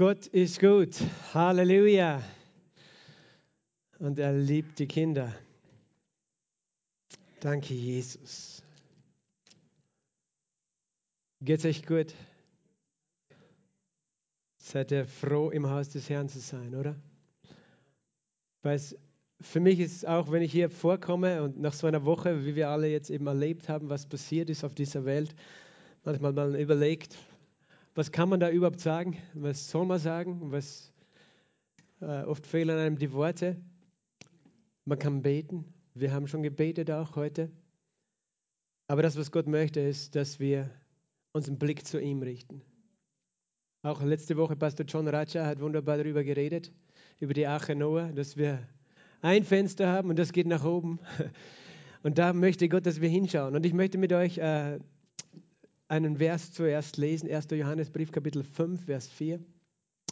Gott ist gut. Halleluja. Und er liebt die Kinder. Danke, Jesus. Geht's euch gut? Seid ihr froh, im Haus des Herrn zu sein, oder? Weil für mich ist es auch, wenn ich hier vorkomme und nach so einer Woche, wie wir alle jetzt eben erlebt haben, was passiert ist auf dieser Welt, manchmal mal überlegt, was kann man da überhaupt sagen? Was soll man sagen? Was, äh, oft fehlen einem die Worte. Man kann beten. Wir haben schon gebetet auch heute. Aber das, was Gott möchte, ist, dass wir unseren Blick zu ihm richten. Auch letzte Woche Pastor John Raja hat wunderbar darüber geredet, über die Arche Noah, dass wir ein Fenster haben und das geht nach oben. Und da möchte Gott, dass wir hinschauen. Und ich möchte mit euch äh, einen Vers zuerst lesen, 1. Johannesbrief Kapitel 5, Vers 4.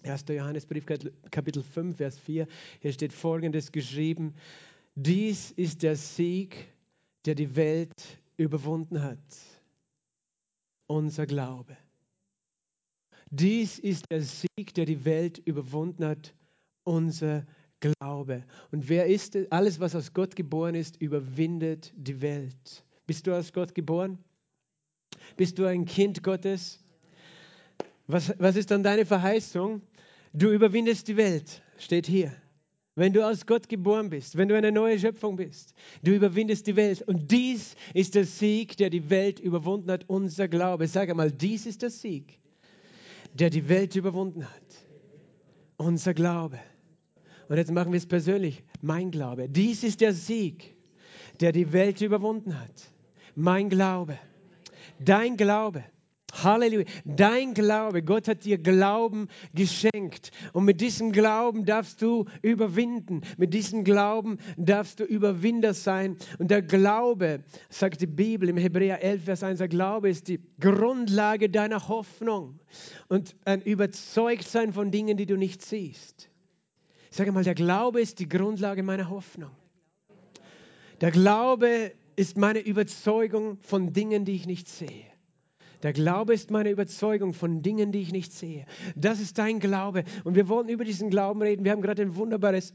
1. Johannesbrief Kapitel 5, Vers 4. Hier steht folgendes geschrieben. Dies ist der Sieg, der die Welt überwunden hat. Unser Glaube. Dies ist der Sieg, der die Welt überwunden hat. Unser Glaube. Und wer ist es? Alles, was aus Gott geboren ist, überwindet die Welt. Bist du aus Gott geboren? Bist du ein Kind Gottes? Was, was ist dann deine Verheißung? Du überwindest die Welt, steht hier. Wenn du aus Gott geboren bist, wenn du eine neue Schöpfung bist, du überwindest die Welt. Und dies ist der Sieg, der die Welt überwunden hat, unser Glaube. Sag einmal, dies ist der Sieg, der die Welt überwunden hat. Unser Glaube. Und jetzt machen wir es persönlich. Mein Glaube. Dies ist der Sieg, der die Welt überwunden hat. Mein Glaube. Dein Glaube. Halleluja. Dein Glaube, Gott hat dir Glauben geschenkt. Und mit diesem Glauben darfst du überwinden. Mit diesem Glauben darfst du Überwinder sein. Und der Glaube, sagt die Bibel im Hebräer 11, Vers 1, der Glaube ist die Grundlage deiner Hoffnung. Und ein Überzeugtsein von Dingen, die du nicht siehst. Ich sage mal, der Glaube ist die Grundlage meiner Hoffnung. Der Glaube ist meine Überzeugung von Dingen, die ich nicht sehe. Der Glaube ist meine Überzeugung von Dingen, die ich nicht sehe. Das ist dein Glaube. Und wir wollen über diesen Glauben reden. Wir haben gerade ein wunderbares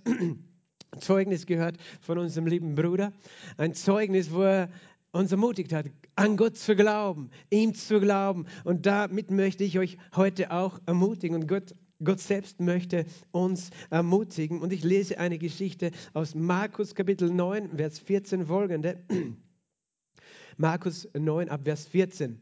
Zeugnis gehört von unserem lieben Bruder. Ein Zeugnis, wo er uns ermutigt hat, an Gott zu glauben, ihm zu glauben. Und damit möchte ich euch heute auch ermutigen. Und Gott Gott selbst möchte uns ermutigen. Und ich lese eine Geschichte aus Markus Kapitel 9, Vers 14 folgende. Markus 9 ab Vers 14.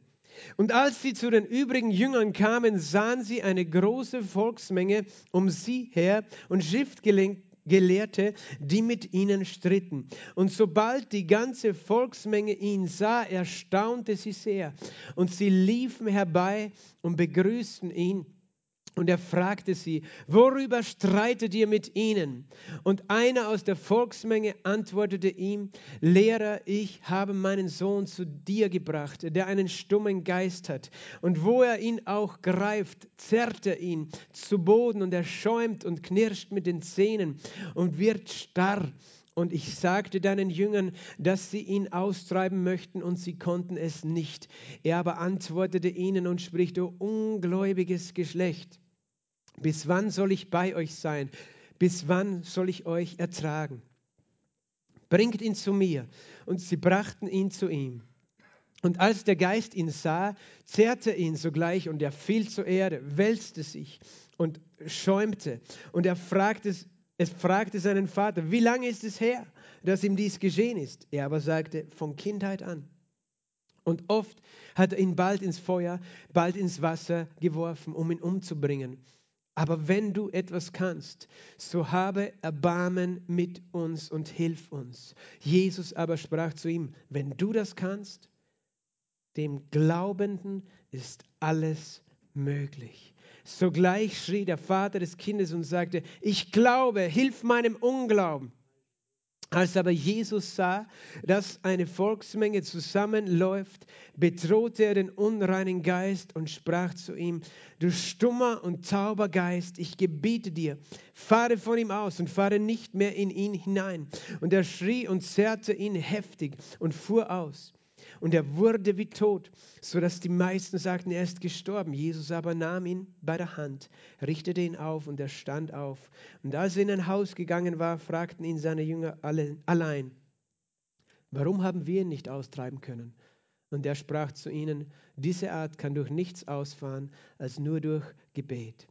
Und als sie zu den übrigen Jüngern kamen, sahen sie eine große Volksmenge um sie her und Schriftgelehrte, die mit ihnen stritten. Und sobald die ganze Volksmenge ihn sah, erstaunte sie sehr. Und sie liefen herbei und begrüßten ihn. Und er fragte sie, worüber streitet ihr mit ihnen? Und einer aus der Volksmenge antwortete ihm, Lehrer, ich habe meinen Sohn zu dir gebracht, der einen stummen Geist hat. Und wo er ihn auch greift, zerrt er ihn zu Boden und er schäumt und knirscht mit den Zähnen und wird starr. Und ich sagte deinen Jüngern, dass sie ihn austreiben möchten, und sie konnten es nicht. Er aber antwortete ihnen und spricht, o ungläubiges Geschlecht, bis wann soll ich bei euch sein? Bis wann soll ich euch ertragen? Bringt ihn zu mir. Und sie brachten ihn zu ihm. Und als der Geist ihn sah, zerrte ihn sogleich und er fiel zur Erde, wälzte sich und schäumte. Und er fragte, es fragte seinen Vater, wie lange ist es her, dass ihm dies geschehen ist? Er aber sagte, von Kindheit an. Und oft hat er ihn bald ins Feuer, bald ins Wasser geworfen, um ihn umzubringen. Aber wenn du etwas kannst, so habe Erbarmen mit uns und hilf uns. Jesus aber sprach zu ihm, wenn du das kannst, dem Glaubenden ist alles möglich. Sogleich schrie der Vater des Kindes und sagte, ich glaube, hilf meinem Unglauben. Als aber Jesus sah, dass eine Volksmenge zusammenläuft, bedrohte er den unreinen Geist und sprach zu ihm, du stummer und tauber Geist, ich gebiete dir, fahre von ihm aus und fahre nicht mehr in ihn hinein. Und er schrie und zerrte ihn heftig und fuhr aus. Und er wurde wie tot, sodass die meisten sagten, er ist gestorben. Jesus aber nahm ihn bei der Hand, richtete ihn auf und er stand auf. Und als er in ein Haus gegangen war, fragten ihn seine Jünger alle, allein, warum haben wir ihn nicht austreiben können? Und er sprach zu ihnen, diese Art kann durch nichts ausfahren als nur durch Gebet.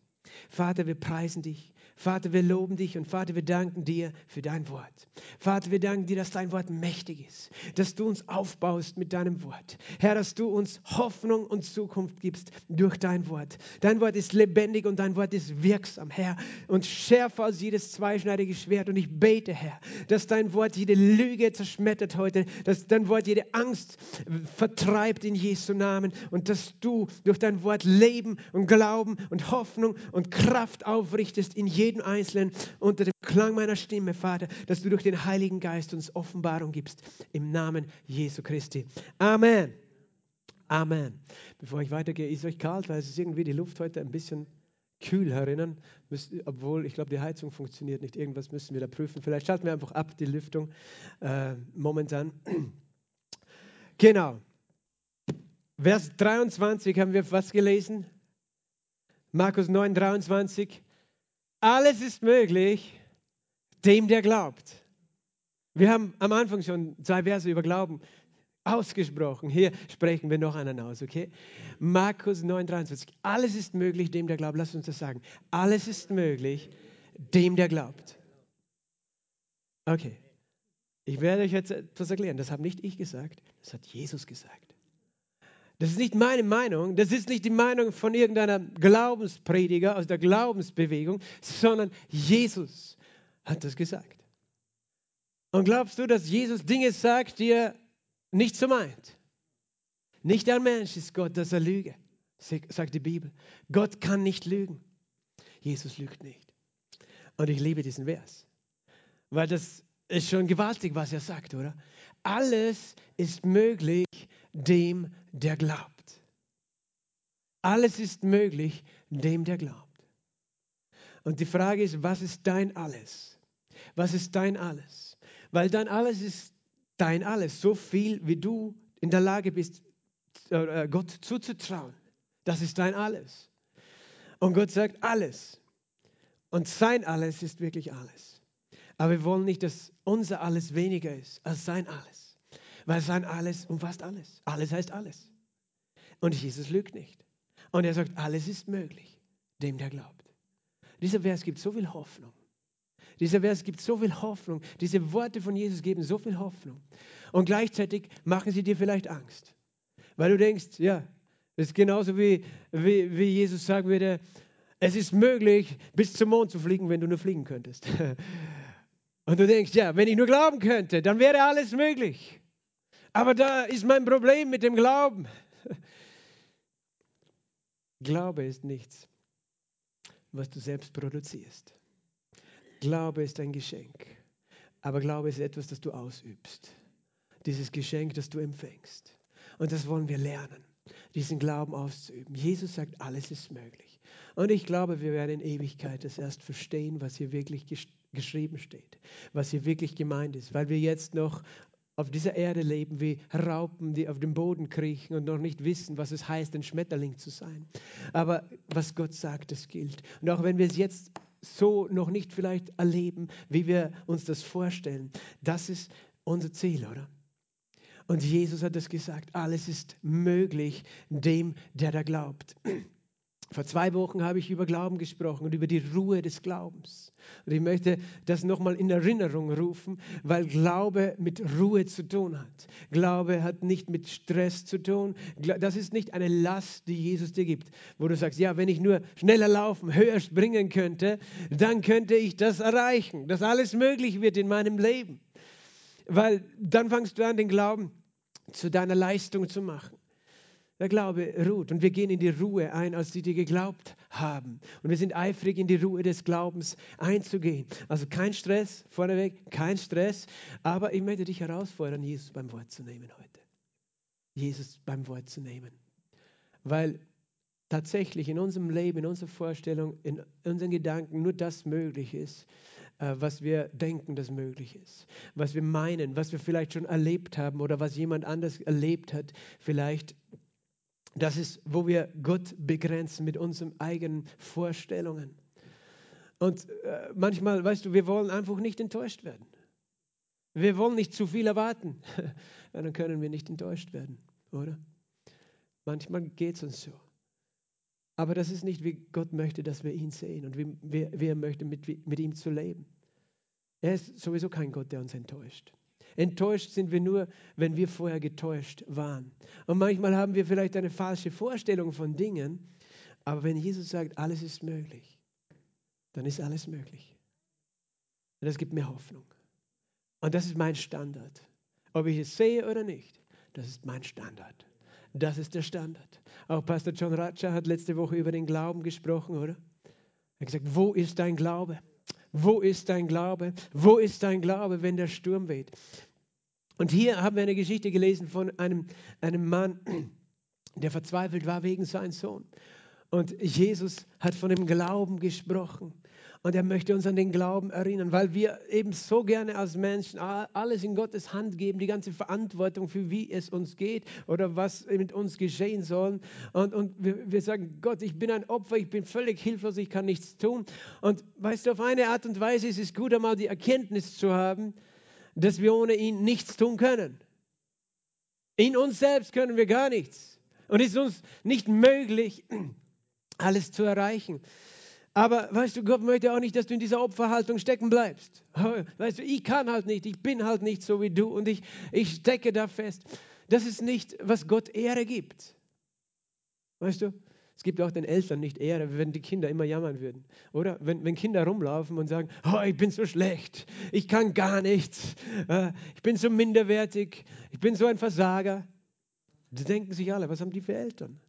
Vater, wir preisen dich. Vater, wir loben dich und Vater, wir danken dir für dein Wort. Vater, wir danken dir, dass dein Wort mächtig ist, dass du uns aufbaust mit deinem Wort. Herr, dass du uns Hoffnung und Zukunft gibst durch dein Wort. Dein Wort ist lebendig und dein Wort ist wirksam, Herr, und schärfer als jedes zweischneidige Schwert. Und ich bete, Herr, dass dein Wort jede Lüge zerschmettert heute, dass dein Wort jede Angst vertreibt in Jesu Namen und dass du durch dein Wort Leben und Glauben und Hoffnung und Kraft aufrichtest in jedem Einzelnen unter dem Klang meiner Stimme, Vater, dass du durch den Heiligen Geist uns Offenbarung gibst. Im Namen Jesu Christi. Amen. Amen. Bevor ich weitergehe, ist euch kalt, weil es ist irgendwie die Luft heute ein bisschen kühl herinnen, obwohl ich glaube, die Heizung funktioniert nicht. Irgendwas müssen wir da prüfen. Vielleicht schalten wir einfach ab die Lüftung äh, momentan. genau. Vers 23 haben wir was gelesen? Markus 9, 23. Alles ist möglich dem, der glaubt. Wir haben am Anfang schon zwei Verse über Glauben ausgesprochen. Hier sprechen wir noch einen aus, okay? Markus 9, 23. Alles ist möglich dem, der glaubt. Lass uns das sagen. Alles ist möglich dem, der glaubt. Okay. Ich werde euch jetzt etwas erklären. Das habe nicht ich gesagt, das hat Jesus gesagt. Das ist nicht meine Meinung, das ist nicht die Meinung von irgendeiner Glaubensprediger aus der Glaubensbewegung, sondern Jesus hat das gesagt. Und glaubst du, dass Jesus Dinge sagt, die er nicht so meint? Nicht ein Mensch ist Gott, dass er lüge, sagt die Bibel. Gott kann nicht lügen. Jesus lügt nicht. Und ich liebe diesen Vers, weil das ist schon gewaltig, was er sagt, oder? Alles ist möglich dem, der glaubt. Alles ist möglich dem, der glaubt. Und die Frage ist, was ist dein Alles? Was ist dein Alles? Weil dein Alles ist dein Alles, so viel wie du in der Lage bist, äh, Gott zuzutrauen. Das ist dein Alles. Und Gott sagt alles. Und sein Alles ist wirklich alles. Aber wir wollen nicht, dass unser Alles weniger ist als sein Alles. Weil sein Alles umfasst alles. Alles heißt alles. Und Jesus lügt nicht. Und er sagt, alles ist möglich, dem der glaubt. Dieser Vers gibt so viel Hoffnung. Dieser Vers gibt so viel Hoffnung. Diese Worte von Jesus geben so viel Hoffnung. Und gleichzeitig machen sie dir vielleicht Angst. Weil du denkst, ja, das ist genauso wie, wie, wie Jesus sagen würde, es ist möglich, bis zum Mond zu fliegen, wenn du nur fliegen könntest. Und du denkst, ja, wenn ich nur glauben könnte, dann wäre alles möglich. Aber da ist mein Problem mit dem Glauben. Glaube ist nichts, was du selbst produzierst. Glaube ist ein Geschenk. Aber Glaube ist etwas, das du ausübst. Dieses Geschenk, das du empfängst. Und das wollen wir lernen, diesen Glauben auszuüben. Jesus sagt, alles ist möglich. Und ich glaube, wir werden in Ewigkeit das erst verstehen, was hier wirklich geschrieben steht, was hier wirklich gemeint ist, weil wir jetzt noch auf dieser Erde leben wie Raupen, die auf dem Boden kriechen und noch nicht wissen, was es heißt, ein Schmetterling zu sein. Aber was Gott sagt, das gilt. Und auch wenn wir es jetzt so noch nicht vielleicht erleben, wie wir uns das vorstellen, das ist unser Ziel, oder? Und Jesus hat es gesagt, alles ist möglich dem, der da glaubt. Vor zwei Wochen habe ich über Glauben gesprochen und über die Ruhe des Glaubens. Und ich möchte das nochmal in Erinnerung rufen, weil Glaube mit Ruhe zu tun hat. Glaube hat nicht mit Stress zu tun. Das ist nicht eine Last, die Jesus dir gibt, wo du sagst, ja, wenn ich nur schneller laufen, höher springen könnte, dann könnte ich das erreichen, dass alles möglich wird in meinem Leben. Weil dann fangst du an, den Glauben zu deiner Leistung zu machen. Der Glaube ruht und wir gehen in die Ruhe ein, als die, die geglaubt haben. Und wir sind eifrig, in die Ruhe des Glaubens einzugehen. Also kein Stress, vorneweg, kein Stress. Aber ich möchte dich herausfordern, Jesus beim Wort zu nehmen heute. Jesus beim Wort zu nehmen. Weil tatsächlich in unserem Leben, in unserer Vorstellung, in unseren Gedanken nur das möglich ist, äh, was wir denken, das möglich ist, was wir meinen, was wir vielleicht schon erlebt haben oder was jemand anders erlebt hat, vielleicht. Das ist, wo wir Gott begrenzen mit unseren eigenen Vorstellungen. Und äh, manchmal, weißt du, wir wollen einfach nicht enttäuscht werden. Wir wollen nicht zu viel erwarten. dann können wir nicht enttäuscht werden, oder? Manchmal geht es uns so. Aber das ist nicht, wie Gott möchte, dass wir ihn sehen und wie, wie, wie er möchte, mit, mit ihm zu leben. Er ist sowieso kein Gott, der uns enttäuscht. Enttäuscht sind wir nur, wenn wir vorher getäuscht waren. Und manchmal haben wir vielleicht eine falsche Vorstellung von Dingen, aber wenn Jesus sagt, alles ist möglich, dann ist alles möglich. Und das gibt mir Hoffnung. Und das ist mein Standard. Ob ich es sehe oder nicht, das ist mein Standard. Das ist der Standard. Auch Pastor John Ratcher hat letzte Woche über den Glauben gesprochen, oder? Er hat gesagt, wo ist dein Glaube? Wo ist dein Glaube? Wo ist dein Glaube, wenn der Sturm weht? Und hier haben wir eine Geschichte gelesen von einem, einem Mann, der verzweifelt war wegen seines Sohn. Und Jesus hat von dem Glauben gesprochen. Und er möchte uns an den Glauben erinnern, weil wir eben so gerne als Menschen alles in Gottes Hand geben, die ganze Verantwortung für wie es uns geht oder was mit uns geschehen soll. Und, und wir, wir sagen, Gott, ich bin ein Opfer, ich bin völlig hilflos, ich kann nichts tun. Und weißt du, auf eine Art und Weise ist es gut, einmal die Erkenntnis zu haben, dass wir ohne ihn nichts tun können. In uns selbst können wir gar nichts. Und es ist uns nicht möglich, alles zu erreichen. Aber weißt du, Gott möchte auch nicht, dass du in dieser Opferhaltung stecken bleibst. Weißt du, ich kann halt nicht, ich bin halt nicht so wie du und ich, ich stecke da fest. Das ist nicht, was Gott Ehre gibt. Weißt du, es gibt auch den Eltern nicht Ehre, wenn die Kinder immer jammern würden. Oder wenn, wenn Kinder rumlaufen und sagen, oh, ich bin so schlecht, ich kann gar nichts, äh, ich bin so minderwertig, ich bin so ein Versager. Da denken sich alle, was haben die für Eltern?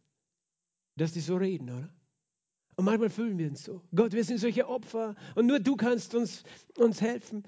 Dass die so reden, oder? Und manchmal fühlen wir uns so. Gott, wir sind solche Opfer und nur du kannst uns, uns helfen.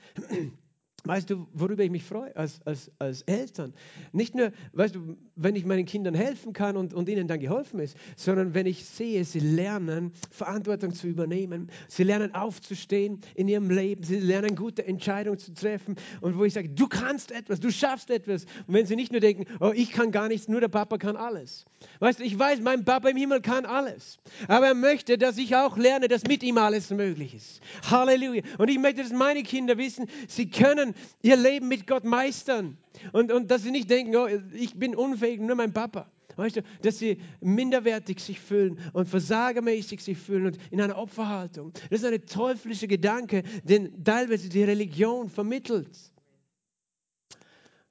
Weißt du, worüber ich mich freue als, als, als Eltern? Nicht nur, weißt du, wenn ich meinen Kindern helfen kann und, und ihnen dann geholfen ist, sondern wenn ich sehe, sie lernen, Verantwortung zu übernehmen, sie lernen aufzustehen in ihrem Leben, sie lernen gute Entscheidungen zu treffen und wo ich sage, du kannst etwas, du schaffst etwas. Und wenn sie nicht nur denken, oh, ich kann gar nichts, nur der Papa kann alles. Weißt du, ich weiß, mein Papa im Himmel kann alles. Aber er möchte, dass ich auch lerne, dass mit ihm alles möglich ist. Halleluja. Und ich möchte, dass meine Kinder wissen, sie können ihr Leben mit Gott meistern. Und, und dass sie nicht denken, oh, ich bin unfähig, nur mein Papa. Weißt du, dass sie minderwertig sich fühlen und versagermäßig sich fühlen und in einer Opferhaltung. Das ist ein teuflischer Gedanke, den teilweise die Religion vermittelt.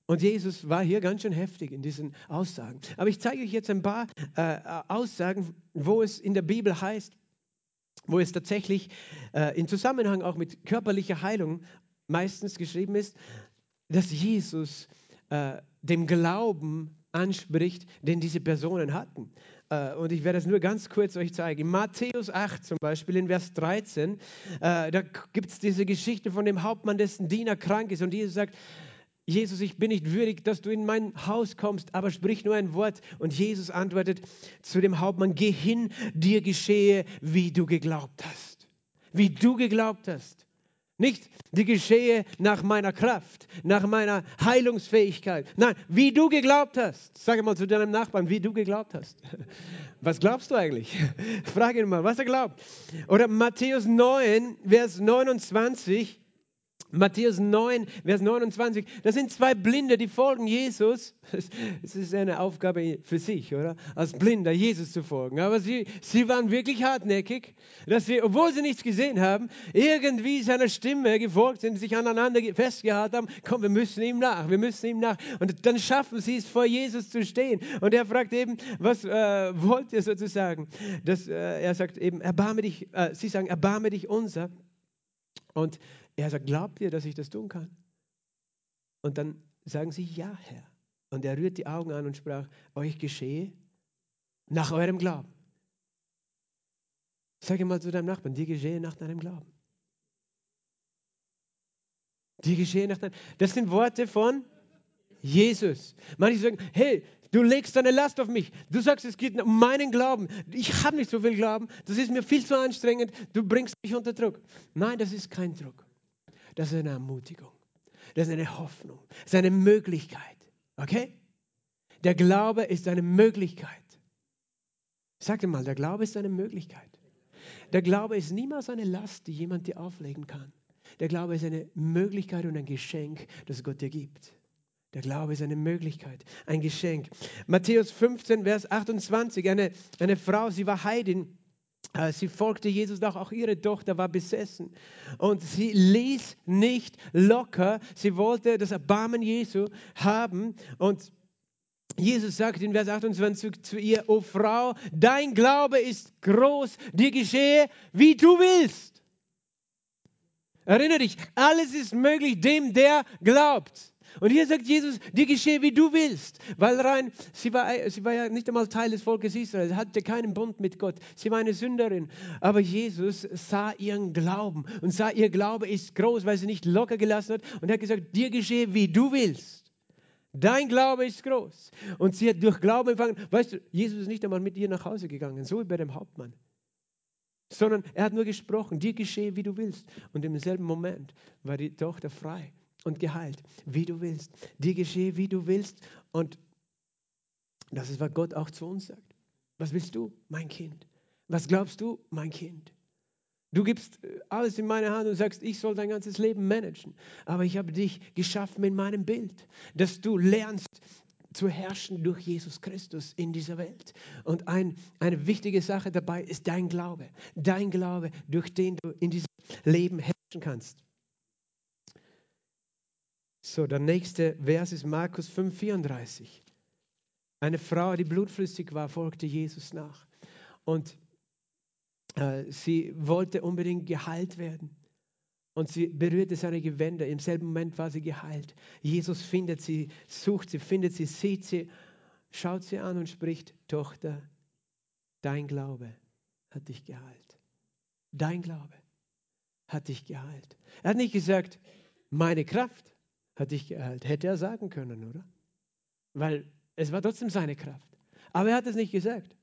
Und Jesus war hier ganz schön heftig in diesen Aussagen. Aber ich zeige euch jetzt ein paar äh, Aussagen, wo es in der Bibel heißt, wo es tatsächlich äh, in Zusammenhang auch mit körperlicher Heilung meistens geschrieben ist, dass Jesus äh, dem Glauben anspricht, den diese Personen hatten. Äh, und ich werde es nur ganz kurz euch zeigen. In Matthäus 8 zum Beispiel, in Vers 13, äh, da gibt es diese Geschichte von dem Hauptmann, dessen Diener krank ist. Und Jesus sagt, Jesus, ich bin nicht würdig, dass du in mein Haus kommst, aber sprich nur ein Wort. Und Jesus antwortet zu dem Hauptmann, geh hin, dir geschehe, wie du geglaubt hast. Wie du geglaubt hast. Nicht die geschehe nach meiner Kraft, nach meiner Heilungsfähigkeit. Nein, wie du geglaubt hast. Sag mal zu deinem Nachbarn, wie du geglaubt hast. Was glaubst du eigentlich? Frage ihn mal, was er glaubt. Oder Matthäus 9, Vers 29. Matthäus 9, Vers 29, das sind zwei Blinde, die folgen Jesus. Es ist eine Aufgabe für sich, oder? Als Blinder Jesus zu folgen. Aber sie, sie waren wirklich hartnäckig, dass sie, obwohl sie nichts gesehen haben, irgendwie seiner Stimme gefolgt sind, sich aneinander festgehalten haben. Komm, wir müssen ihm nach, wir müssen ihm nach. Und dann schaffen sie es, vor Jesus zu stehen. Und er fragt eben, was äh, wollt ihr sozusagen? Das, äh, er sagt eben, erbarme dich, äh, sie sagen, erbarme dich unser. Und er sagt, glaubt ihr, dass ich das tun kann? Und dann sagen sie, ja, Herr. Und er rührt die Augen an und sprach, euch geschehe nach eurem Glauben. Sag mal zu deinem Nachbarn, dir geschehe nach deinem Glauben. Dir geschehe nach deinem Das sind Worte von Jesus. Manche sagen, hey, du legst deine Last auf mich. Du sagst, es geht um meinen Glauben. Ich habe nicht so viel Glauben. Das ist mir viel zu anstrengend. Du bringst mich unter Druck. Nein, das ist kein Druck. Das ist eine Ermutigung. Das ist eine Hoffnung. Das ist eine Möglichkeit. Okay? Der Glaube ist eine Möglichkeit. Sag dir mal, der Glaube ist eine Möglichkeit. Der Glaube ist niemals eine Last, die jemand dir auflegen kann. Der Glaube ist eine Möglichkeit und ein Geschenk, das Gott dir gibt. Der Glaube ist eine Möglichkeit, ein Geschenk. Matthäus 15, Vers 28, eine, eine Frau, sie war Heidin. Äh, sie folgte Jesus doch, auch ihre Tochter war besessen. Und sie ließ nicht locker. Sie wollte das Erbarmen Jesu haben. Und Jesus sagt in Vers 28 zu ihr, O Frau, dein Glaube ist groß, dir geschehe, wie du willst. Erinnere dich, alles ist möglich dem, der glaubt. Und hier sagt Jesus, dir geschehe, wie du willst. Weil rein, sie war, sie war ja nicht einmal Teil des Volkes Israel, sie hatte keinen Bund mit Gott. Sie war eine Sünderin. Aber Jesus sah ihren Glauben und sah, ihr Glaube ist groß, weil sie nicht locker gelassen hat. Und er hat gesagt, dir geschehe, wie du willst. Dein Glaube ist groß. Und sie hat durch Glauben empfangen. Weißt du, Jesus ist nicht einmal mit ihr nach Hause gegangen, so wie bei dem Hauptmann. Sondern er hat nur gesprochen, dir geschehe, wie du willst. Und im selben Moment war die Tochter frei und geheilt, wie du willst. Dir geschehe, wie du willst. Und das ist, was Gott auch zu uns sagt. Was willst du, mein Kind? Was glaubst du, mein Kind? Du gibst äh, alles in meine Hand und sagst, ich soll dein ganzes Leben managen. Aber ich habe dich geschaffen mit meinem Bild, dass du lernst zu herrschen durch Jesus Christus in dieser Welt. Und ein, eine wichtige Sache dabei ist dein Glaube. Dein Glaube, durch den du in diesem Leben herrschen kannst. So, der nächste Vers ist Markus 5,34. Eine Frau, die blutflüssig war, folgte Jesus nach. Und äh, sie wollte unbedingt geheilt werden. Und sie berührte seine Gewänder. Im selben Moment war sie geheilt. Jesus findet sie, sucht sie, findet sie, sieht sie, schaut sie an und spricht, Tochter, dein Glaube hat dich geheilt. Dein Glaube hat dich geheilt. Er hat nicht gesagt, meine Kraft hat dich geheilt. Hätte er sagen können, oder? Weil es war trotzdem seine Kraft. Aber er hat es nicht gesagt.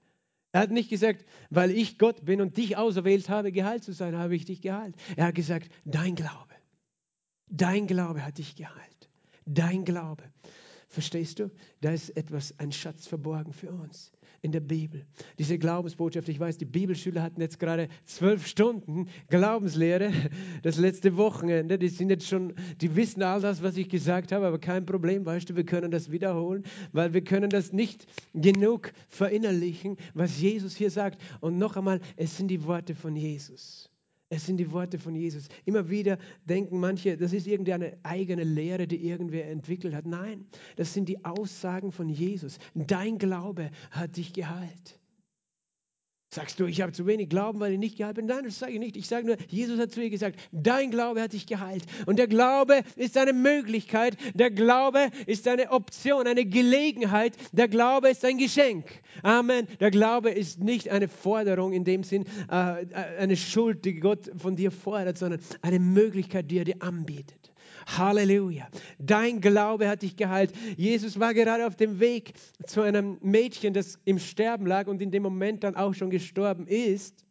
Er hat nicht gesagt, weil ich Gott bin und dich auserwählt habe, geheilt zu sein, habe ich dich geheilt. Er hat gesagt, dein Glaube, dein Glaube hat dich geheilt. Dein Glaube. Verstehst du? Da ist etwas, ein Schatz verborgen für uns in der Bibel. Diese Glaubensbotschaft, ich weiß, die Bibelschüler hatten jetzt gerade zwölf Stunden Glaubenslehre, das letzte Wochenende. Die sind jetzt schon, die wissen all das, was ich gesagt habe, aber kein Problem, weißt du, wir können das wiederholen, weil wir können das nicht genug verinnerlichen, was Jesus hier sagt. Und noch einmal, es sind die Worte von Jesus. Es sind die Worte von Jesus. Immer wieder denken manche, das ist irgendeine eigene Lehre, die irgendwer entwickelt hat. Nein, das sind die Aussagen von Jesus. Dein Glaube hat dich geheilt. Sagst du, ich habe zu wenig Glauben, weil ich nicht geheilt bin? Nein, das sage ich nicht. Ich sage nur, Jesus hat zu ihr gesagt, dein Glaube hat dich geheilt. Und der Glaube ist eine Möglichkeit, der Glaube ist eine Option, eine Gelegenheit, der Glaube ist ein Geschenk. Amen. Der Glaube ist nicht eine Forderung in dem Sinn, äh, äh eine Schuld, die Gott von dir fordert, sondern eine Möglichkeit, die er dir anbietet. Halleluja. Dein Glaube hat dich geheilt. Jesus war gerade auf dem Weg zu einem Mädchen, das im Sterben lag und in dem Moment dann auch schon gestorben ist.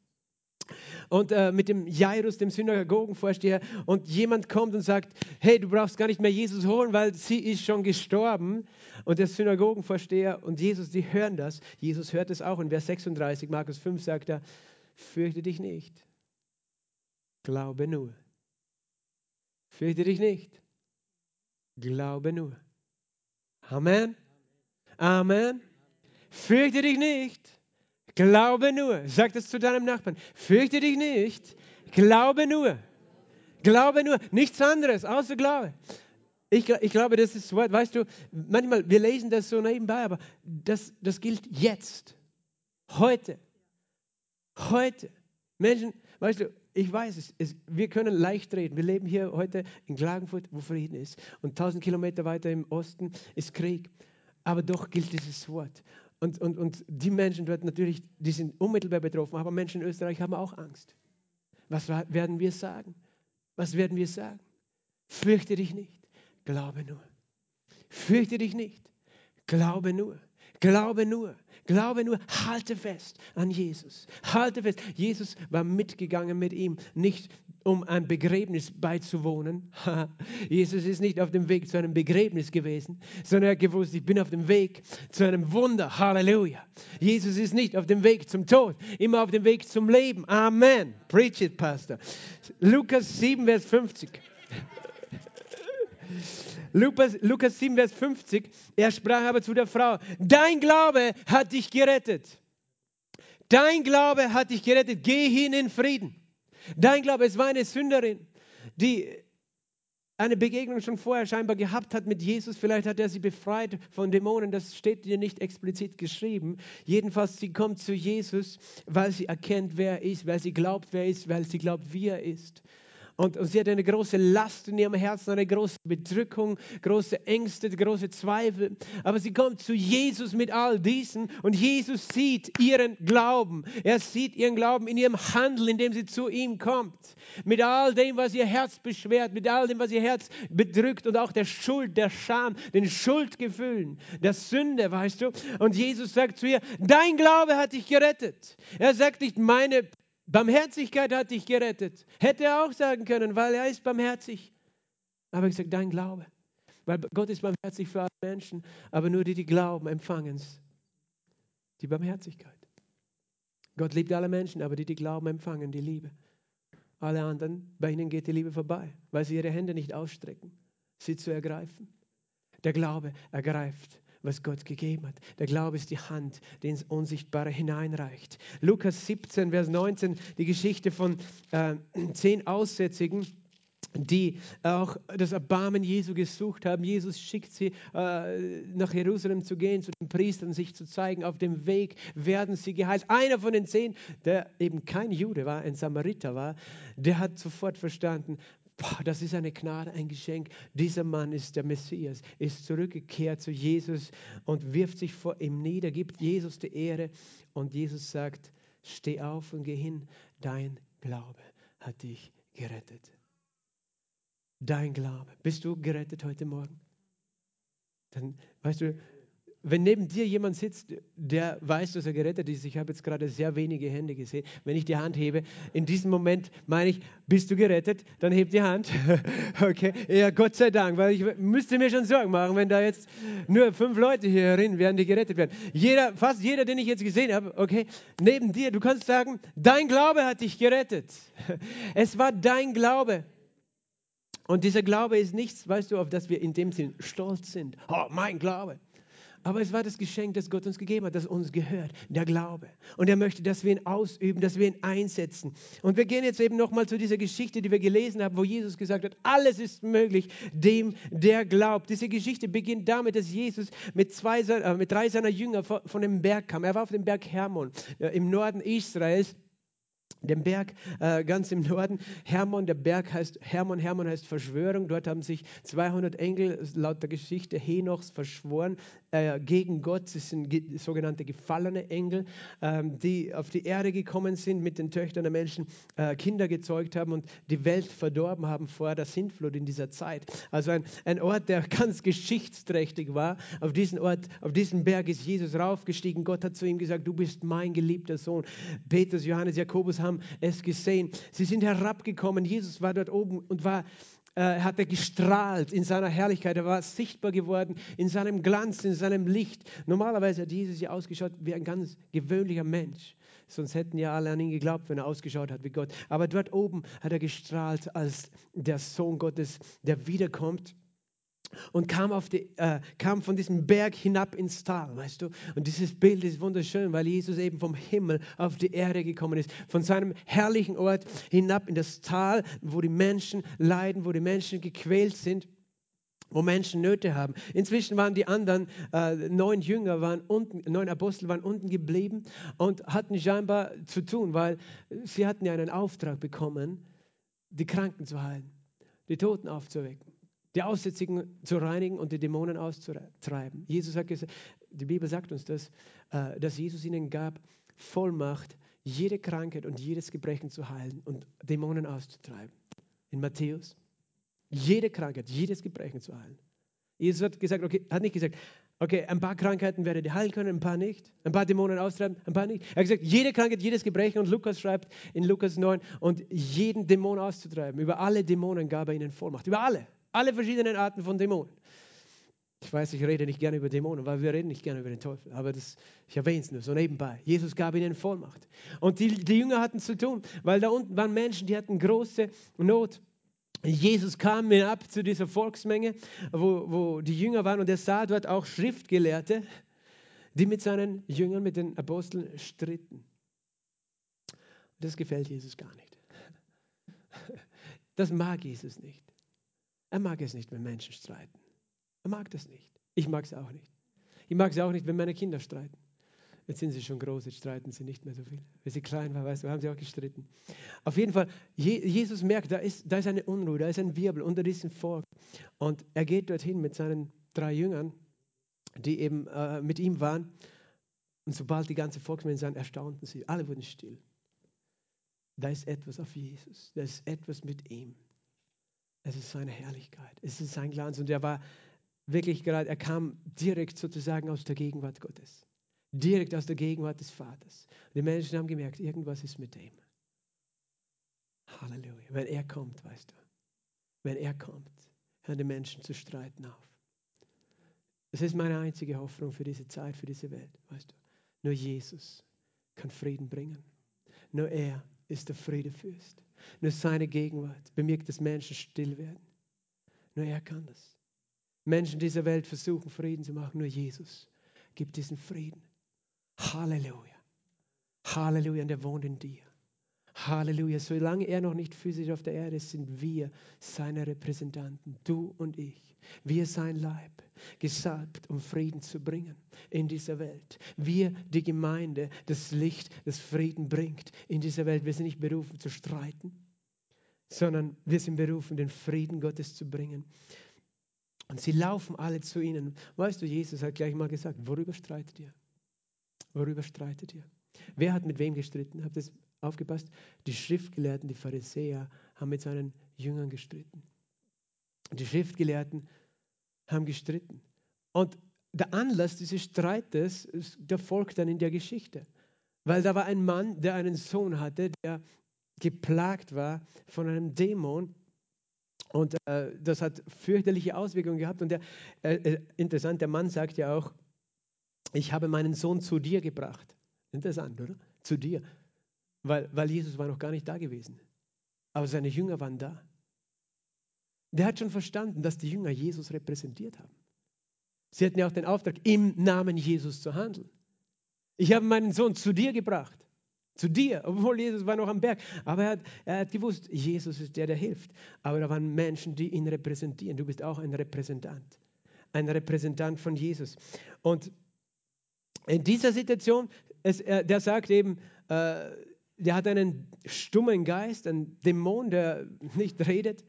Und äh, mit dem Jairus, dem Synagogenvorsteher, und jemand kommt und sagt: Hey, du brauchst gar nicht mehr Jesus holen, weil sie ist schon gestorben. Und der Synagogenvorsteher und Jesus, die hören das. Jesus hört es auch. In Vers 36, Markus 5, sagt er: Fürchte dich nicht, glaube nur. Fürchte dich nicht. Glaube nur. Amen. Amen. Fürchte dich nicht. Glaube nur. Sag das zu deinem Nachbarn. Fürchte dich nicht. Glaube nur. Glaube nur. Nichts anderes außer Glaube. Ich, ich, glaube, das ist Wort. Weißt du, manchmal, wir lesen das so nebenbei, aber das, das gilt jetzt. Heute. Heute. Menschen, weißt du, ich weiß es, es, wir können leicht reden. Wir leben hier heute in Klagenfurt, wo Frieden ist. Und tausend Kilometer weiter im Osten ist Krieg. Aber doch gilt dieses Wort. Und, und, und die Menschen dort natürlich, die sind unmittelbar betroffen, aber Menschen in Österreich haben auch Angst. Was werden wir sagen? Was werden wir sagen? Fürchte dich nicht, glaube nur. Fürchte dich nicht, glaube nur. Glaube nur, glaube nur, halte fest an Jesus. Halte fest. Jesus war mitgegangen mit ihm, nicht um ein Begräbnis beizuwohnen. Jesus ist nicht auf dem Weg zu einem Begräbnis gewesen, sondern er hat gewusst, ich bin auf dem Weg zu einem Wunder. Halleluja. Jesus ist nicht auf dem Weg zum Tod, immer auf dem Weg zum Leben. Amen. Preach it, Pastor. Lukas 7, Vers 50. Lukas, Lukas 7, Vers 50, er sprach aber zu der Frau, dein Glaube hat dich gerettet. Dein Glaube hat dich gerettet. Geh hin in Frieden. Dein Glaube, es war eine Sünderin, die eine Begegnung schon vorher scheinbar gehabt hat mit Jesus. Vielleicht hat er sie befreit von Dämonen. Das steht dir nicht explizit geschrieben. Jedenfalls, sie kommt zu Jesus, weil sie erkennt, wer er ist, weil sie glaubt, wer er ist, weil sie glaubt, wie er ist. Und, und, sie hat eine große Last in ihrem Herzen, eine große Bedrückung, große Ängste, große Zweifel. Aber sie kommt zu Jesus mit all diesen und Jesus sieht ihren Glauben. Er sieht ihren Glauben in ihrem Handeln, indem sie zu ihm kommt. Mit all dem, was ihr Herz beschwert, mit all dem, was ihr Herz bedrückt und auch der Schuld, der Scham, den Schuldgefühlen, der Sünde, weißt du. Und Jesus sagt zu ihr, dein Glaube hat dich gerettet. Er sagt nicht, meine Barmherzigkeit hat dich gerettet. Hätte er auch sagen können, weil er ist barmherzig. Aber ich sage, dein Glaube. Weil Gott ist barmherzig für alle Menschen, aber nur die, die glauben, empfangen es. Die Barmherzigkeit. Gott liebt alle Menschen, aber die, die glauben, empfangen die Liebe. Alle anderen, bei ihnen geht die Liebe vorbei, weil sie ihre Hände nicht ausstrecken, sie zu ergreifen. Der Glaube ergreift was Gott gegeben hat. Der Glaube ist die Hand, die ins Unsichtbare hineinreicht. Lukas 17, Vers 19, die Geschichte von äh, zehn Aussätzigen die auch das Erbarmen Jesu gesucht haben. Jesus schickt sie äh, nach Jerusalem zu gehen, zu den Priestern, sich zu zeigen. Auf dem Weg werden sie geheilt. Einer von den zehn, der eben kein Jude war, ein Samariter war, der hat sofort verstanden, Boah, das ist eine Gnade, ein Geschenk. Dieser Mann ist der Messias, ist zurückgekehrt zu Jesus und wirft sich vor ihm nieder, gibt Jesus die Ehre und Jesus sagt, steh auf und geh hin, dein Glaube hat dich gerettet. Dein Glaube. Bist du gerettet heute Morgen? Dann, weißt du, wenn neben dir jemand sitzt, der weiß, dass er gerettet ist, ich habe jetzt gerade sehr wenige Hände gesehen, wenn ich die Hand hebe, in diesem Moment meine ich, bist du gerettet? Dann heb die Hand. okay, ja, Gott sei Dank, weil ich müsste mir schon Sorgen machen, wenn da jetzt nur fünf Leute hier herin wären, die gerettet werden. Jeder, fast jeder, den ich jetzt gesehen habe, okay, neben dir, du kannst sagen, dein Glaube hat dich gerettet. es war dein Glaube. Und dieser Glaube ist nichts, weißt du, auf das wir in dem Sinn stolz sind. Oh, mein Glaube. Aber es war das Geschenk, das Gott uns gegeben hat, das uns gehört, der Glaube. Und er möchte, dass wir ihn ausüben, dass wir ihn einsetzen. Und wir gehen jetzt eben nochmal zu dieser Geschichte, die wir gelesen haben, wo Jesus gesagt hat, alles ist möglich dem, der glaubt. Diese Geschichte beginnt damit, dass Jesus mit, zwei, äh, mit drei seiner Jünger von dem Berg kam. Er war auf dem Berg Hermon äh, im Norden Israels den Berg äh, ganz im Norden. Hermon, der Berg heißt Hermon, Hermon heißt Verschwörung. Dort haben sich 200 Engel laut der Geschichte Henochs verschworen äh, gegen Gott. Das sind ge sogenannte gefallene Engel, ähm, die auf die Erde gekommen sind, mit den Töchtern der Menschen äh, Kinder gezeugt haben und die Welt verdorben haben vor der Sintflut in dieser Zeit. Also ein, ein Ort, der ganz geschichtsträchtig war. Auf diesen Ort, auf diesen Berg ist Jesus raufgestiegen. Gott hat zu ihm gesagt, du bist mein geliebter Sohn. Petrus, Johannes, Jakobus haben haben es gesehen. Sie sind herabgekommen. Jesus war dort oben und war äh, hat er gestrahlt in seiner Herrlichkeit, er war sichtbar geworden in seinem Glanz, in seinem Licht. Normalerweise hat Jesus ja ausgeschaut wie ein ganz gewöhnlicher Mensch. Sonst hätten ja alle an ihn geglaubt, wenn er ausgeschaut hat wie Gott. Aber dort oben hat er gestrahlt als der Sohn Gottes, der wiederkommt und kam, auf die, äh, kam von diesem Berg hinab ins Tal, weißt du? Und dieses Bild ist wunderschön, weil Jesus eben vom Himmel auf die Erde gekommen ist, von seinem herrlichen Ort hinab in das Tal, wo die Menschen leiden, wo die Menschen gequält sind wo Menschen Nöte haben. Inzwischen waren die anderen äh, neun Jünger, waren unten, neun Apostel waren unten geblieben und hatten scheinbar zu tun, weil sie hatten ja einen Auftrag bekommen, die Kranken zu heilen, die Toten aufzuwecken die Aussätzigen zu reinigen und die Dämonen auszutreiben. Jesus hat gesagt, die Bibel sagt uns das, äh, dass Jesus ihnen gab Vollmacht, jede Krankheit und jedes Gebrechen zu heilen und Dämonen auszutreiben. In Matthäus. Jede Krankheit, jedes Gebrechen zu heilen. Jesus hat gesagt, okay, hat nicht gesagt, Okay, ein paar Krankheiten werdet ihr heilen können, ein paar nicht. Ein paar Dämonen austreiben, ein paar nicht. Er hat gesagt, jede Krankheit, jedes Gebrechen. Und Lukas schreibt in Lukas 9, und jeden Dämon auszutreiben. Über alle Dämonen gab er ihnen Vollmacht. Über alle. Alle verschiedenen Arten von Dämonen. Ich weiß, ich rede nicht gerne über Dämonen, weil wir reden nicht gerne über den Teufel. Aber das, ich erwähne es nur so nebenbei. Jesus gab ihnen Vollmacht. Und die, die Jünger hatten zu tun, weil da unten waren Menschen, die hatten große Not. Jesus kam hinab zu dieser Volksmenge, wo, wo die Jünger waren, und er sah dort auch Schriftgelehrte, die mit seinen Jüngern, mit den Aposteln stritten. Das gefällt Jesus gar nicht. Das mag Jesus nicht. Er mag es nicht, wenn Menschen streiten. Er mag das nicht. Ich mag es auch nicht. Ich mag es auch nicht, wenn meine Kinder streiten. Jetzt sind sie schon groß, jetzt streiten sie nicht mehr so viel. Wenn sie klein waren, weißt du, haben sie auch gestritten. Auf jeden Fall, Jesus merkt, da ist, da ist eine Unruhe, da ist ein Wirbel unter diesem Volk. Und er geht dorthin mit seinen drei Jüngern, die eben äh, mit ihm waren. Und sobald die ganze Volksmenge sahen, erstaunten sie. Alle wurden still. Da ist etwas auf Jesus. Da ist etwas mit ihm. Es ist seine Herrlichkeit. Es ist sein Glanz. Und er war wirklich gerade, er kam direkt sozusagen aus der Gegenwart Gottes direkt aus der Gegenwart des Vaters. Und die Menschen haben gemerkt, irgendwas ist mit dem. Halleluja. Wenn er kommt, weißt du, wenn er kommt, hören die Menschen zu streiten auf. Das ist meine einzige Hoffnung für diese Zeit, für diese Welt, weißt du. Nur Jesus kann Frieden bringen. Nur er ist der Friedefürst. Nur seine Gegenwart bewirkt, dass Menschen still werden. Nur er kann das. Menschen dieser Welt versuchen, Frieden zu machen. Nur Jesus gibt diesen Frieden. Halleluja. Halleluja, und er wohnt in dir. Halleluja. Solange er noch nicht physisch auf der Erde ist, sind wir seine Repräsentanten, du und ich. Wir sein Leib, gesalbt, um Frieden zu bringen in dieser Welt. Wir, die Gemeinde, das Licht, das Frieden bringt in dieser Welt. Wir sind nicht berufen zu streiten, sondern wir sind berufen, den Frieden Gottes zu bringen. Und sie laufen alle zu ihnen. Weißt du, Jesus hat gleich mal gesagt, worüber streitet ihr? Worüber streitet ihr? Wer hat mit wem gestritten? Habt ihr aufgepasst? Die Schriftgelehrten, die Pharisäer haben mit seinen Jüngern gestritten. Die Schriftgelehrten haben gestritten. Und der Anlass dieses Streites, der folgt dann in der Geschichte. Weil da war ein Mann, der einen Sohn hatte, der geplagt war von einem Dämon. Und äh, das hat fürchterliche Auswirkungen gehabt. Und der, äh, äh interessant, der Mann sagt ja auch, ich habe meinen Sohn zu dir gebracht. Interessant, oder? Zu dir. Weil, weil Jesus war noch gar nicht da gewesen. Aber seine Jünger waren da. Der hat schon verstanden, dass die Jünger Jesus repräsentiert haben. Sie hatten ja auch den Auftrag, im Namen Jesus zu handeln. Ich habe meinen Sohn zu dir gebracht. Zu dir, obwohl Jesus war noch am Berg. Aber er hat, er hat gewusst, Jesus ist der, der hilft. Aber da waren Menschen, die ihn repräsentieren. Du bist auch ein Repräsentant. Ein Repräsentant von Jesus. Und in dieser Situation, es, er, der sagt eben, äh, der hat einen stummen Geist, einen Dämon, der nicht redet.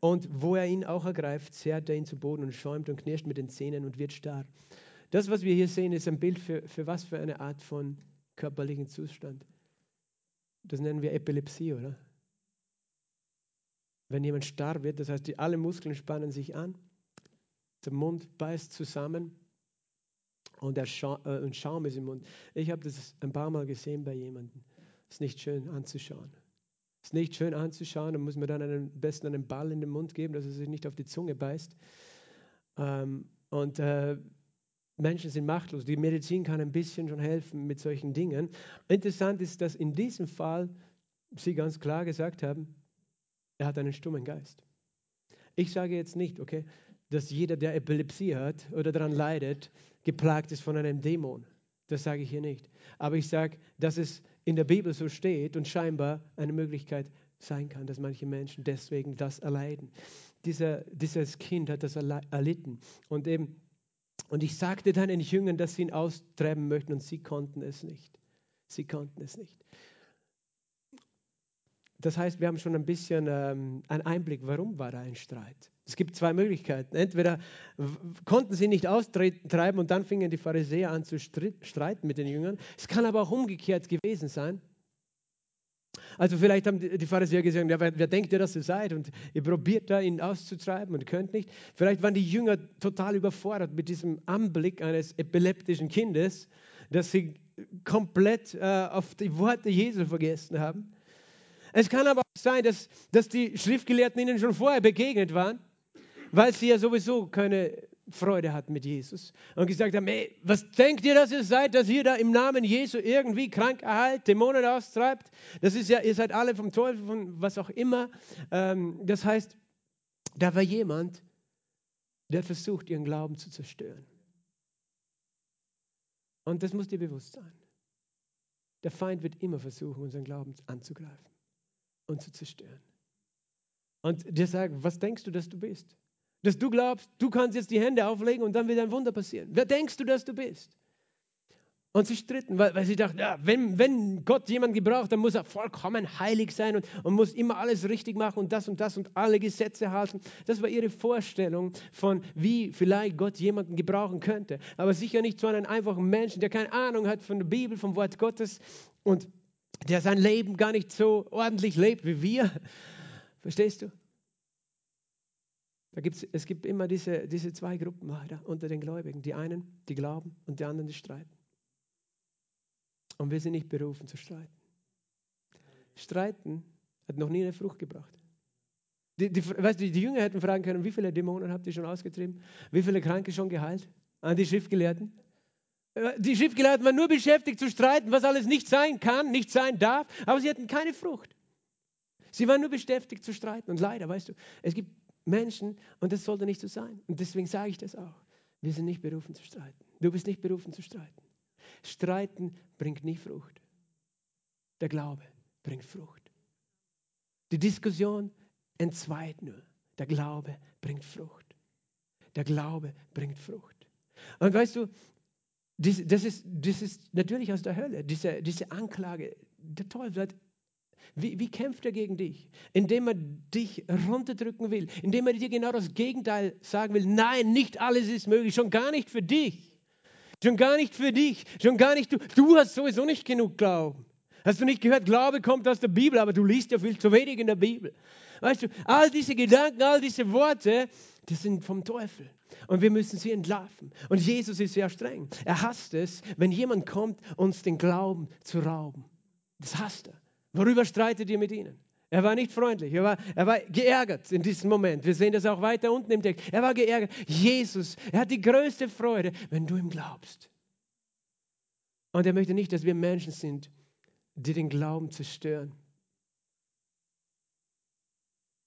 Und wo er ihn auch ergreift, zerrt er ihn zu Boden und schäumt und knirscht mit den Zähnen und wird starr. Das, was wir hier sehen, ist ein Bild für, für was für eine Art von körperlichen Zustand. Das nennen wir Epilepsie, oder? Wenn jemand starr wird, das heißt, die, alle Muskeln spannen sich an, der Mund beißt zusammen und der Scha äh, und Schaum ist im Mund. Ich habe das ein paar Mal gesehen bei jemandem. Ist nicht schön anzuschauen. Ist nicht schön anzuschauen. Da muss man dann am besten einen Ball in den Mund geben, dass er sich nicht auf die Zunge beißt. Ähm, und äh, Menschen sind machtlos. Die Medizin kann ein bisschen schon helfen mit solchen Dingen. Interessant ist, dass in diesem Fall sie ganz klar gesagt haben, er hat einen stummen Geist. Ich sage jetzt nicht, okay, dass jeder, der Epilepsie hat oder daran leidet, geplagt ist von einem Dämon. Das sage ich hier nicht. Aber ich sage, dass es in der Bibel so steht und scheinbar eine Möglichkeit sein kann, dass manche Menschen deswegen das erleiden. Dieser, dieses Kind hat das erlitten. Und, eben, und ich sagte dann den Jüngern, dass sie ihn austreiben möchten und sie konnten es nicht. Sie konnten es nicht. Das heißt, wir haben schon ein bisschen ähm, einen Einblick, warum war da ein Streit. Es gibt zwei Möglichkeiten. Entweder konnten sie nicht austreiben und dann fingen die Pharisäer an zu streiten mit den Jüngern. Es kann aber auch umgekehrt gewesen sein. Also vielleicht haben die Pharisäer gesagt, ja, wer, wer denkt ihr, dass ihr seid? Und ihr probiert da, ihn auszutreiben und könnt nicht. Vielleicht waren die Jünger total überfordert mit diesem Anblick eines epileptischen Kindes, dass sie komplett äh, auf die Worte Jesu vergessen haben. Es kann aber auch sein, dass, dass die Schriftgelehrten ihnen schon vorher begegnet waren, weil sie ja sowieso keine Freude hatten mit Jesus und gesagt haben, ey, was denkt ihr, dass ihr seid, dass ihr da im Namen Jesu irgendwie krank erhalt, Dämonen austreibt? Das ist ja, ihr seid alle vom Teufel, von was auch immer. Ähm, das heißt, da war jemand, der versucht, ihren Glauben zu zerstören. Und das muss dir bewusst sein. Der Feind wird immer versuchen, unseren Glauben anzugreifen und zu zerstören. Und dir sagen, was denkst du, dass du bist? Dass du glaubst, du kannst jetzt die Hände auflegen und dann wird ein Wunder passieren. Wer denkst du, dass du bist? Und sie stritten, weil, weil sie dachten, ja, wenn, wenn Gott jemanden gebraucht, dann muss er vollkommen heilig sein und, und muss immer alles richtig machen und das und das und alle Gesetze halten. Das war ihre Vorstellung von, wie vielleicht Gott jemanden gebrauchen könnte. Aber sicher nicht so einen einfachen Menschen, der keine Ahnung hat von der Bibel, vom Wort Gottes und der sein Leben gar nicht so ordentlich lebt wie wir. Verstehst du? Da gibt's, es gibt immer diese, diese zwei Gruppen leider unter den Gläubigen. Die einen, die glauben und die anderen, die streiten. Und wir sind nicht berufen zu streiten. Streiten hat noch nie eine Frucht gebracht. Die, die, weißt du, die Jünger hätten fragen können, wie viele Dämonen habt ihr schon ausgetrieben? Wie viele Kranke schon geheilt? An die Schriftgelehrten. Äh, die Schriftgelehrten waren nur beschäftigt zu streiten, was alles nicht sein kann, nicht sein darf, aber sie hatten keine Frucht. Sie waren nur beschäftigt zu streiten. Und leider, weißt du, es gibt Menschen und das sollte nicht so sein. Und deswegen sage ich das auch. Wir sind nicht berufen zu streiten. Du bist nicht berufen zu streiten. Streiten bringt nie Frucht. Der Glaube bringt Frucht. Die Diskussion entzweit nur. Der Glaube bringt Frucht. Der Glaube bringt Frucht. Und weißt du, das ist, das ist natürlich aus der Hölle, diese, diese Anklage. Der Teufel hat wie, wie, kämpft er gegen dich? Indem er dich runterdrücken will, indem er dir genau das Gegenteil sagen will. Nein, nicht alles ist möglich, schon gar nicht für dich. Schon gar nicht für dich, schon gar nicht du. Du hast sowieso nicht genug Glauben. Hast du nicht gehört, Glaube kommt aus der Bibel, aber du liest ja viel zu wenig in der Bibel. Weißt du, all diese Gedanken, all diese Worte, die sind vom Teufel. Und wir müssen sie entlarven. Und Jesus ist sehr streng. Er hasst es, wenn jemand kommt, uns den Glauben zu rauben. Das hasst er. Worüber streitet ihr mit ihnen? Er war nicht freundlich, er war, er war geärgert in diesem Moment. Wir sehen das auch weiter unten im Text. Er war geärgert. Jesus, er hat die größte Freude, wenn du ihm glaubst. Und er möchte nicht, dass wir Menschen sind, die den Glauben zerstören.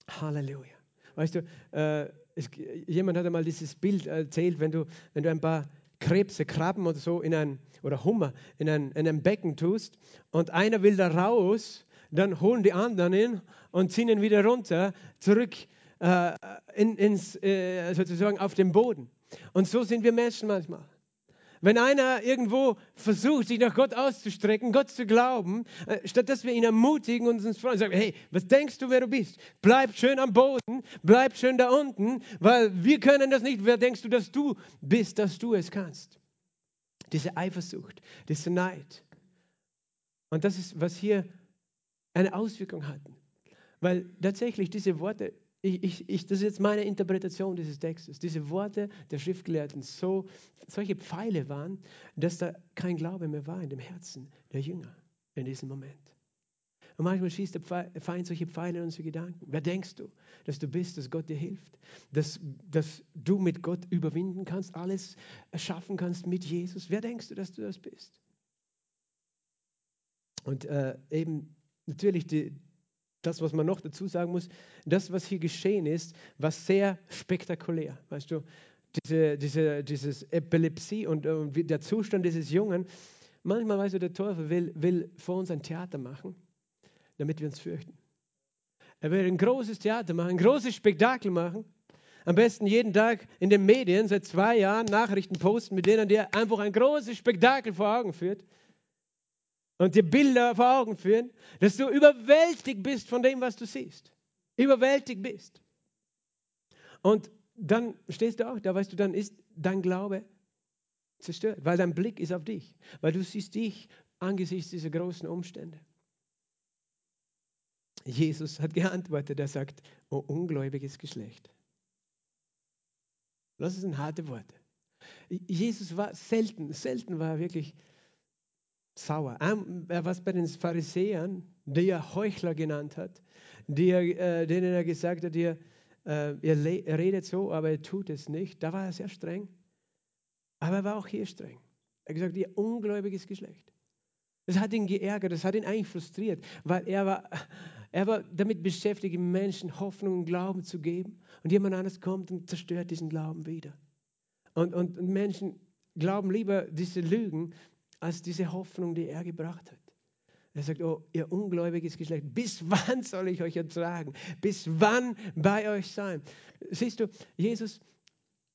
Halleluja. Weißt du, äh, es, jemand hat einmal dieses Bild erzählt, wenn du, wenn du ein paar Krebse, Krabben oder so in ein, oder Hummer in ein, in ein Becken tust und einer will da raus, dann holen die anderen ihn und ziehen ihn wieder runter, zurück äh, in, ins, äh, sozusagen auf den Boden. Und so sind wir Menschen manchmal. Wenn einer irgendwo versucht, sich nach Gott auszustrecken, Gott zu glauben, äh, statt dass wir ihn ermutigen und uns freuen, sagen, hey, was denkst du, wer du bist? Bleib schön am Boden, bleib schön da unten, weil wir können das nicht. Wer denkst du, dass du bist, dass du es kannst? Diese Eifersucht, dieser Neid. Und das ist, was hier eine Auswirkung hat. Weil tatsächlich diese Worte ich, ich, ich, das ist jetzt meine Interpretation dieses Textes. Diese Worte der Schriftgelehrten so, solche Pfeile waren, dass da kein Glaube mehr war in dem Herzen der Jünger in diesem Moment. Und manchmal schießt der Feind solche Pfeile in unsere Gedanken. Wer denkst du, dass du bist, dass Gott dir hilft? Dass, dass du mit Gott überwinden kannst, alles erschaffen kannst mit Jesus? Wer denkst du, dass du das bist? Und äh, eben natürlich die, das, was man noch dazu sagen muss, das, was hier geschehen ist, war sehr spektakulär. Weißt du, diese, diese dieses Epilepsie und, und der Zustand dieses Jungen, manchmal, weißt du, der Teufel will, will vor uns ein Theater machen, damit wir uns fürchten. Er will ein großes Theater machen, ein großes Spektakel machen. Am besten jeden Tag in den Medien seit zwei Jahren Nachrichten posten, mit denen er einfach ein großes Spektakel vor Augen führt und dir Bilder vor Augen führen, dass du überwältigt bist von dem, was du siehst. Überwältigt bist. Und dann stehst du auch da, weißt du, dann ist dein Glaube zerstört, weil dein Blick ist auf dich, weil du siehst dich angesichts dieser großen Umstände. Jesus hat geantwortet, er sagt, oh ungläubiges Geschlecht. Das sind harte Worte. Jesus war selten, selten war er wirklich sauer. Er war bei den Pharisäern, die er Heuchler genannt hat, die er, äh, denen er gesagt hat, ihr, äh, ihr redet so, aber ihr tut es nicht. Da war er sehr streng. Aber er war auch hier streng. Er hat gesagt, ihr ungläubiges Geschlecht. Das hat ihn geärgert, das hat ihn eigentlich frustriert, weil er war, er war damit beschäftigt, Menschen Hoffnung und Glauben zu geben. Und jemand anderes kommt und zerstört diesen Glauben wieder. Und, und Menschen glauben lieber diese Lügen als diese Hoffnung, die er gebracht hat. Er sagt, oh, ihr ungläubiges Geschlecht, bis wann soll ich euch ertragen? Bis wann bei euch sein? Siehst du, Jesus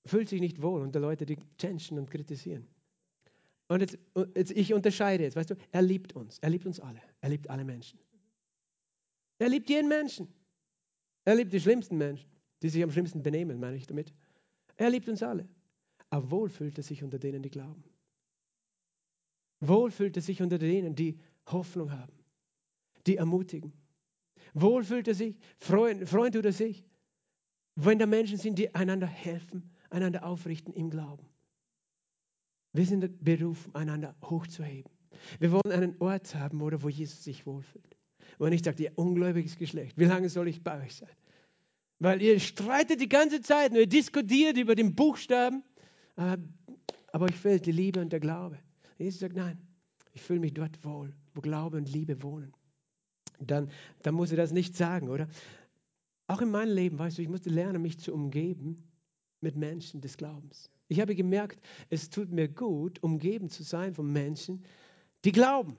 fühlt sich nicht wohl unter Leute, die changen und kritisieren. Und jetzt, jetzt, ich unterscheide jetzt, weißt du, er liebt uns. Er liebt uns alle. Er liebt alle Menschen. Er liebt jeden Menschen. Er liebt die schlimmsten Menschen, die sich am schlimmsten benehmen, meine ich damit. Er liebt uns alle. Aber wohl fühlt er sich unter denen, die glauben. Wohl fühlt er sich unter denen, die Hoffnung haben, die ermutigen. Wohl fühlt er sich, freuen tut er sich, wenn da Menschen sind, die einander helfen, einander aufrichten im Glauben. Wir sind berufen, einander hochzuheben. Wir wollen einen Ort haben, oder wo Jesus sich wohlfühlt. Wo er nicht sagt, ihr ungläubiges Geschlecht, wie lange soll ich bei euch sein? Weil ihr streitet die ganze Zeit und ihr diskutiert über den Buchstaben, aber euch fehlt die Liebe und der Glaube. Jesus sagt, nein, ich fühle mich dort wohl, wo Glaube und Liebe wohnen. Dann, dann muss er das nicht sagen, oder? Auch in meinem Leben, weißt du, ich musste lernen, mich zu umgeben mit Menschen des Glaubens. Ich habe gemerkt, es tut mir gut, umgeben zu sein von Menschen, die glauben.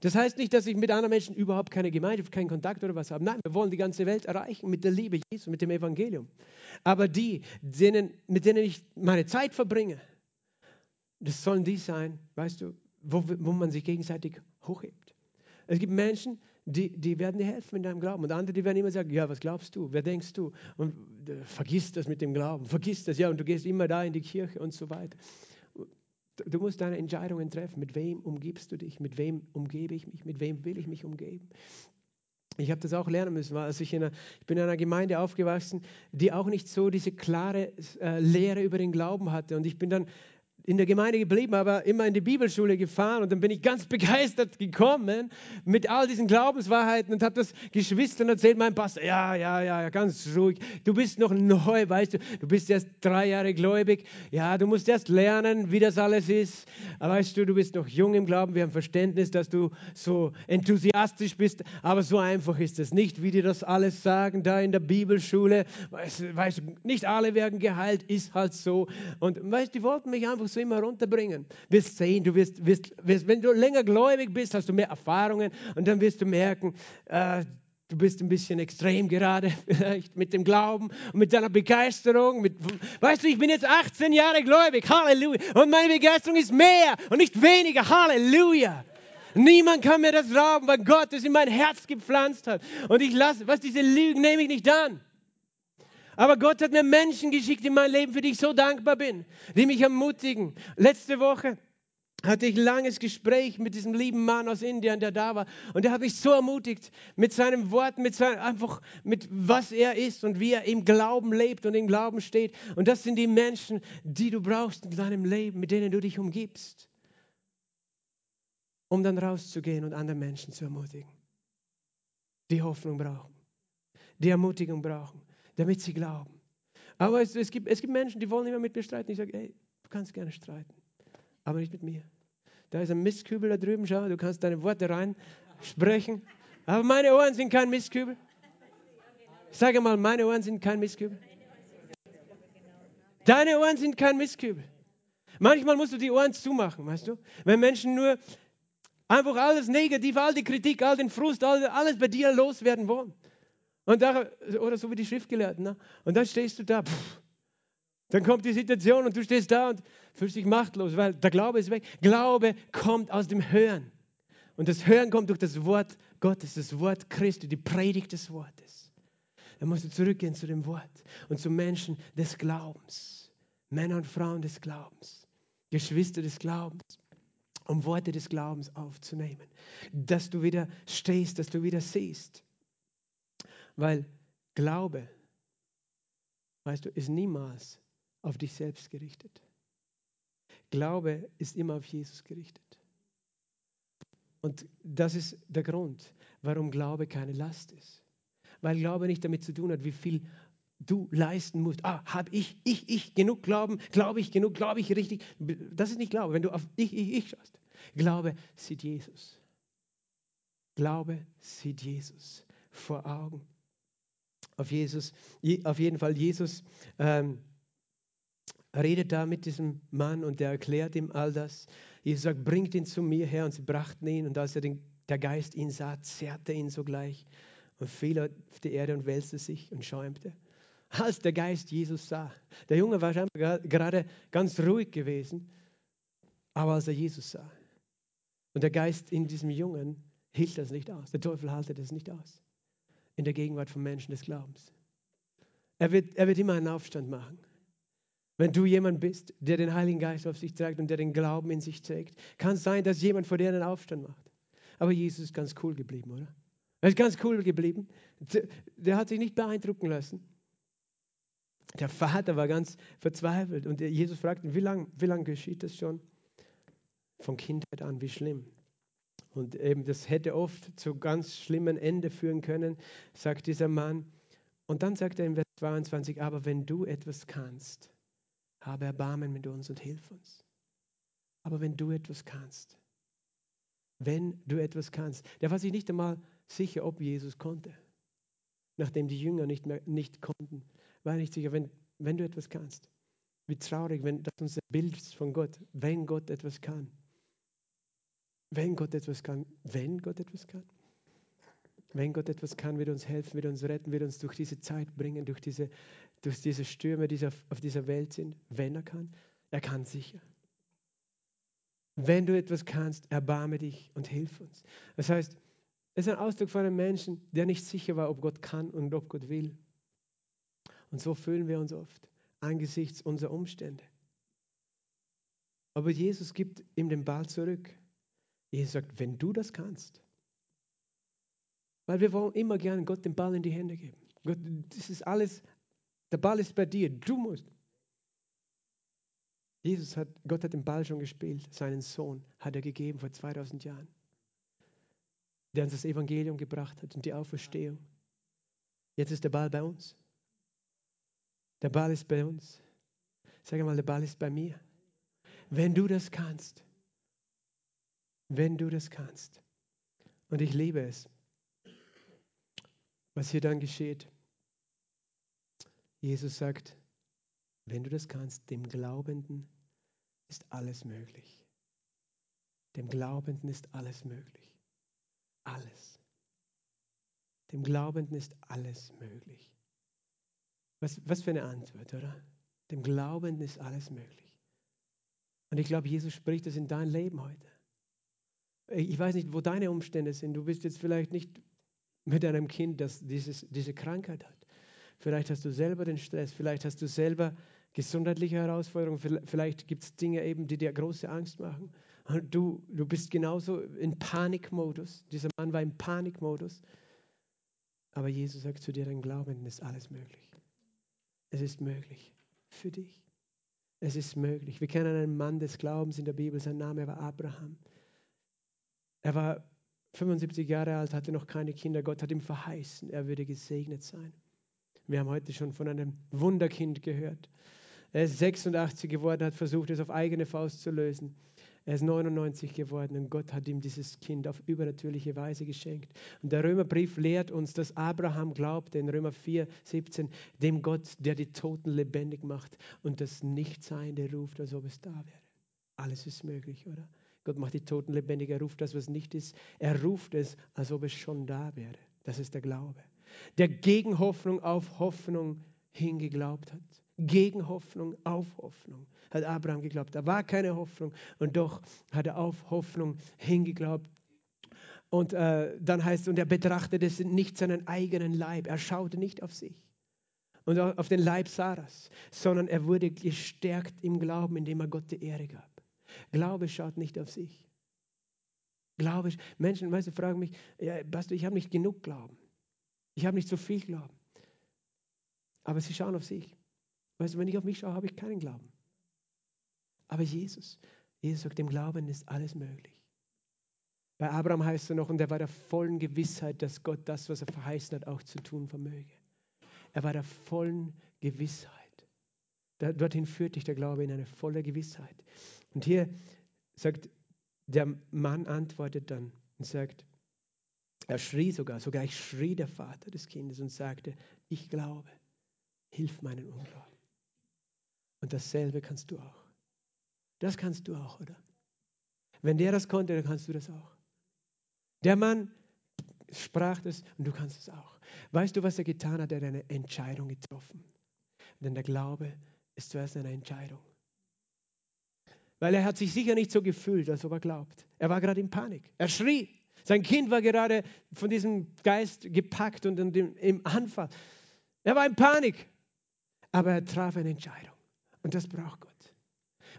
Das heißt nicht, dass ich mit anderen Menschen überhaupt keine Gemeinschaft, keinen Kontakt oder was habe. Nein, wir wollen die ganze Welt erreichen mit der Liebe Jesu, mit dem Evangelium. Aber die, denen, mit denen ich meine Zeit verbringe, das sollen die sein, weißt du, wo, wo man sich gegenseitig hochhebt. Es gibt Menschen, die, die werden dir helfen in deinem Glauben. Und andere, die werden immer sagen, ja, was glaubst du? Wer denkst du? Und äh, vergiss das mit dem Glauben, vergiss das, ja, und du gehst immer da in die Kirche und so weiter. Du musst deine Entscheidungen treffen. Mit wem umgibst du dich? Mit wem umgebe ich mich? Mit wem will ich mich umgeben? Ich habe das auch lernen müssen, weil ich, in einer, ich bin in einer Gemeinde aufgewachsen, die auch nicht so diese klare äh, Lehre über den Glauben hatte. Und ich bin dann in der Gemeinde geblieben, aber immer in die Bibelschule gefahren und dann bin ich ganz begeistert gekommen mit all diesen Glaubenswahrheiten und habe das Geschwistern erzählt, mein Pastor, ja, ja, ja, ganz ruhig, du bist noch neu, weißt du, du bist erst drei Jahre gläubig, ja, du musst erst lernen, wie das alles ist, aber weißt du, du bist noch jung im Glauben, wir haben Verständnis, dass du so enthusiastisch bist, aber so einfach ist es nicht, wie die das alles sagen da in der Bibelschule, weißt, weißt du, nicht alle werden geheilt, ist halt so und weißt du, die wollten mich einfach so du immer runterbringen. Wirst sehen, du wirst, wirst, wirst, wenn du länger gläubig bist, hast du mehr Erfahrungen und dann wirst du merken, äh, du bist ein bisschen extrem gerade vielleicht mit dem Glauben und mit deiner Begeisterung. Mit, weißt du, ich bin jetzt 18 Jahre gläubig, Halleluja. Und meine Begeisterung ist mehr und nicht weniger, Halleluja. Niemand kann mir das rauben, weil Gott es in mein Herz gepflanzt hat. Und ich lasse, was diese Lügen nehme ich nicht an. Aber Gott hat mir Menschen geschickt in mein Leben, für die ich so dankbar bin, die mich ermutigen. Letzte Woche hatte ich ein langes Gespräch mit diesem lieben Mann aus Indien, der da war. Und der hat mich so ermutigt mit seinen Worten, mit seinem, einfach mit was er ist und wie er im Glauben lebt und im Glauben steht. Und das sind die Menschen, die du brauchst in deinem Leben, mit denen du dich umgibst, um dann rauszugehen und andere Menschen zu ermutigen, die Hoffnung brauchen, die Ermutigung brauchen damit sie glauben. Aber es, es, gibt, es gibt Menschen, die wollen immer mit mir streiten. Ich sage, ey, du kannst gerne streiten, aber nicht mit mir. Da ist ein Mistkübel da drüben, schau, du kannst deine Worte reinsprechen. Aber meine Ohren sind kein Mistkübel. Sage mal, meine Ohren sind kein Mistkübel. Deine Ohren sind kein Mistkübel. Manchmal musst du die Ohren zumachen, weißt du? Wenn Menschen nur einfach alles negativ, all die Kritik, all den Frust, alles bei dir loswerden wollen. Und da, oder so wie die Schriftgelehrten. Ne? Und dann stehst du da. Pff, dann kommt die Situation und du stehst da und fühlst dich machtlos, weil der Glaube ist weg. Glaube kommt aus dem Hören. Und das Hören kommt durch das Wort Gottes, das Wort Christi, die Predigt des Wortes. Dann musst du zurückgehen zu dem Wort und zu Menschen des Glaubens. Männer und Frauen des Glaubens. Geschwister des Glaubens. um Worte des Glaubens aufzunehmen, dass du wieder stehst, dass du wieder siehst. Weil Glaube, weißt du, ist niemals auf dich selbst gerichtet. Glaube ist immer auf Jesus gerichtet. Und das ist der Grund, warum Glaube keine Last ist. Weil Glaube nicht damit zu tun hat, wie viel du leisten musst. Ah, habe ich, ich, ich genug Glauben? Glaube ich genug? Glaube ich richtig? Das ist nicht Glaube, wenn du auf ich, ich, ich schaust. Glaube sieht Jesus. Glaube sieht Jesus vor Augen. Auf Jesus, auf jeden Fall Jesus ähm, redet da mit diesem Mann und der erklärt ihm all das. Jesus sagt, bringt ihn zu mir her und sie brachten ihn und als er den, der Geist ihn sah, zerrte ihn sogleich und fiel auf die Erde und wälzte sich und schäumte. Als der Geist Jesus sah, der Junge war scheinbar gerade ganz ruhig gewesen, aber als er Jesus sah und der Geist in diesem Jungen hielt das nicht aus, der Teufel haltet das nicht aus, in der Gegenwart von Menschen des Glaubens. Er wird, er wird immer einen Aufstand machen. Wenn du jemand bist, der den Heiligen Geist auf sich trägt und der den Glauben in sich trägt, kann es sein, dass jemand vor dir einen Aufstand macht. Aber Jesus ist ganz cool geblieben, oder? Er ist ganz cool geblieben. Der hat sich nicht beeindrucken lassen. Der Vater war ganz verzweifelt und Jesus fragt ihn, wie lange wie lang geschieht das schon? Von Kindheit an, wie schlimm. Und eben das hätte oft zu ganz schlimmen Ende führen können, sagt dieser Mann. Und dann sagt er in Vers 22, aber wenn du etwas kannst, habe Erbarmen mit uns und hilf uns. Aber wenn du etwas kannst, wenn du etwas kannst, der war sich nicht einmal sicher, ob Jesus konnte, nachdem die Jünger nicht mehr nicht konnten, war er nicht sicher, wenn, wenn du etwas kannst. Wie traurig, wenn das unser Bild von Gott, wenn Gott etwas kann. Wenn Gott etwas kann, wenn Gott etwas kann. Wenn Gott etwas kann, wird uns helfen, wird uns retten, wird uns durch diese Zeit bringen, durch diese, durch diese Stürme, die auf, auf dieser Welt sind. Wenn er kann, er kann sicher. Wenn du etwas kannst, erbarme dich und hilf uns. Das heißt, es ist ein Ausdruck von einem Menschen, der nicht sicher war, ob Gott kann und ob Gott will. Und so fühlen wir uns oft angesichts unserer Umstände. Aber Jesus gibt ihm den Ball zurück. Jesus sagt, wenn du das kannst, weil wir wollen immer gerne Gott den Ball in die Hände geben. Gott, das ist alles, der Ball ist bei dir, du musst. Jesus hat, Gott hat den Ball schon gespielt, seinen Sohn hat er gegeben vor 2000 Jahren, der uns das Evangelium gebracht hat und die Auferstehung. Jetzt ist der Ball bei uns. Der Ball ist bei uns. Sag mal, der Ball ist bei mir. Wenn du das kannst, wenn du das kannst. Und ich liebe es, was hier dann geschieht. Jesus sagt, wenn du das kannst, dem Glaubenden ist alles möglich. Dem Glaubenden ist alles möglich. Alles. Dem Glaubenden ist alles möglich. Was, was für eine Antwort, oder? Dem Glaubenden ist alles möglich. Und ich glaube, Jesus spricht das in dein Leben heute. Ich weiß nicht, wo deine Umstände sind. Du bist jetzt vielleicht nicht mit einem Kind, das dieses, diese Krankheit hat. Vielleicht hast du selber den Stress, vielleicht hast du selber gesundheitliche Herausforderungen, vielleicht gibt es Dinge eben, die dir große Angst machen. Du, du bist genauso in Panikmodus. Dieser Mann war im Panikmodus. Aber Jesus sagt zu dir, dein Glauben ist alles möglich. Es ist möglich für dich. Es ist möglich. Wir kennen einen Mann des Glaubens in der Bibel, sein Name war Abraham. Er war 75 Jahre alt, hatte noch keine Kinder. Gott hat ihm verheißen, er würde gesegnet sein. Wir haben heute schon von einem Wunderkind gehört. Er ist 86 geworden, hat versucht, es auf eigene Faust zu lösen. Er ist 99 geworden und Gott hat ihm dieses Kind auf übernatürliche Weise geschenkt. Und der Römerbrief lehrt uns, dass Abraham glaubte in Römer 4, 17, dem Gott, der die Toten lebendig macht und das Nichtseiende ruft, als ob es da wäre. Alles ist möglich, oder? Gott macht die Toten lebendig, er ruft das, was nicht ist. Er ruft es, als ob es schon da wäre. Das ist der Glaube. Der gegen Hoffnung auf Hoffnung hingeglaubt hat. Gegen Hoffnung auf Hoffnung hat Abraham geglaubt. Da war keine Hoffnung und doch hat er auf Hoffnung hingeglaubt. Und äh, dann heißt es, und er betrachtete nicht seinen eigenen Leib. Er schaute nicht auf sich und auf den Leib Sarahs, sondern er wurde gestärkt im Glauben, indem er Gott die Ehre gab. Glaube schaut nicht auf sich. Glaube. Menschen, weißt du, fragen mich, ja, Pastor, ich habe nicht genug Glauben. Ich habe nicht so viel Glauben. Aber sie schauen auf sich. Weißt du, wenn ich auf mich schaue, habe ich keinen Glauben. Aber Jesus, Jesus sagt, dem Glauben ist alles möglich. Bei Abraham heißt er noch, und er war der vollen Gewissheit, dass Gott das, was er verheißen hat, auch zu tun vermöge. Er war der vollen Gewissheit. Dorthin führt dich der Glaube in eine volle Gewissheit. Und hier sagt der Mann antwortet dann und sagt, er schrie sogar, sogar ich schrie der Vater des Kindes und sagte, ich glaube, hilf meinen Unglauben. Und dasselbe kannst du auch. Das kannst du auch, oder? Wenn der das konnte, dann kannst du das auch. Der Mann sprach das und du kannst es auch. Weißt du, was er getan hat? Er hat eine Entscheidung getroffen. Denn der Glaube ist zuerst eine Entscheidung. Weil er hat sich sicher nicht so gefühlt, als ob er glaubt. Er war gerade in Panik. Er schrie. Sein Kind war gerade von diesem Geist gepackt und im Anfall. Er war in Panik. Aber er traf eine Entscheidung. Und das braucht Gott.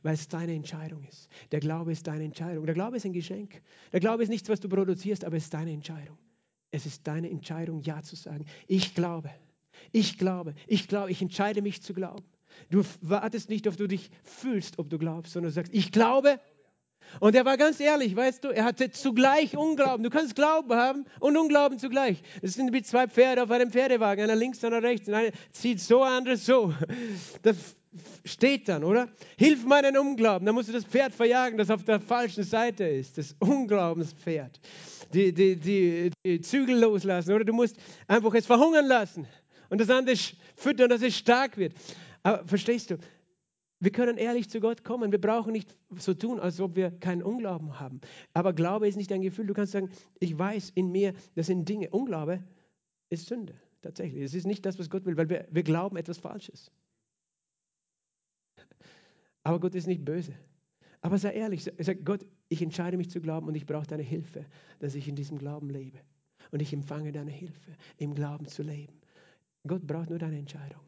Weil es deine Entscheidung ist. Der Glaube ist deine Entscheidung. Der Glaube ist ein Geschenk. Der Glaube ist nichts, was du produzierst, aber es ist deine Entscheidung. Es ist deine Entscheidung, Ja zu sagen. Ich glaube. Ich glaube. Ich glaube. Ich entscheide mich zu glauben. Du wartest nicht, ob du dich fühlst, ob du glaubst, sondern du sagst, ich glaube. Und er war ganz ehrlich, weißt du, er hatte zugleich Unglauben. Du kannst Glauben haben und Unglauben zugleich. Das sind wie zwei Pferde auf einem Pferdewagen, einer links, einer rechts. Einer zieht so, andere so. Das steht dann, oder? Hilf meinen Unglauben. Da musst du das Pferd verjagen, das auf der falschen Seite ist. Das Unglaubenspferd. Die, die, die, die Zügel loslassen, oder? Du musst einfach es verhungern lassen und das andere füttern, dass es stark wird. Aber verstehst du, wir können ehrlich zu Gott kommen. Wir brauchen nicht so tun, als ob wir keinen Unglauben haben. Aber Glaube ist nicht ein Gefühl. Du kannst sagen, ich weiß in mir, das sind Dinge. Unglaube ist Sünde. Tatsächlich. Es ist nicht das, was Gott will, weil wir, wir glauben etwas Falsches. Aber Gott ist nicht böse. Aber sei ehrlich, sag Gott, ich entscheide mich zu glauben und ich brauche deine Hilfe, dass ich in diesem Glauben lebe. Und ich empfange deine Hilfe, im Glauben zu leben. Gott braucht nur deine Entscheidung.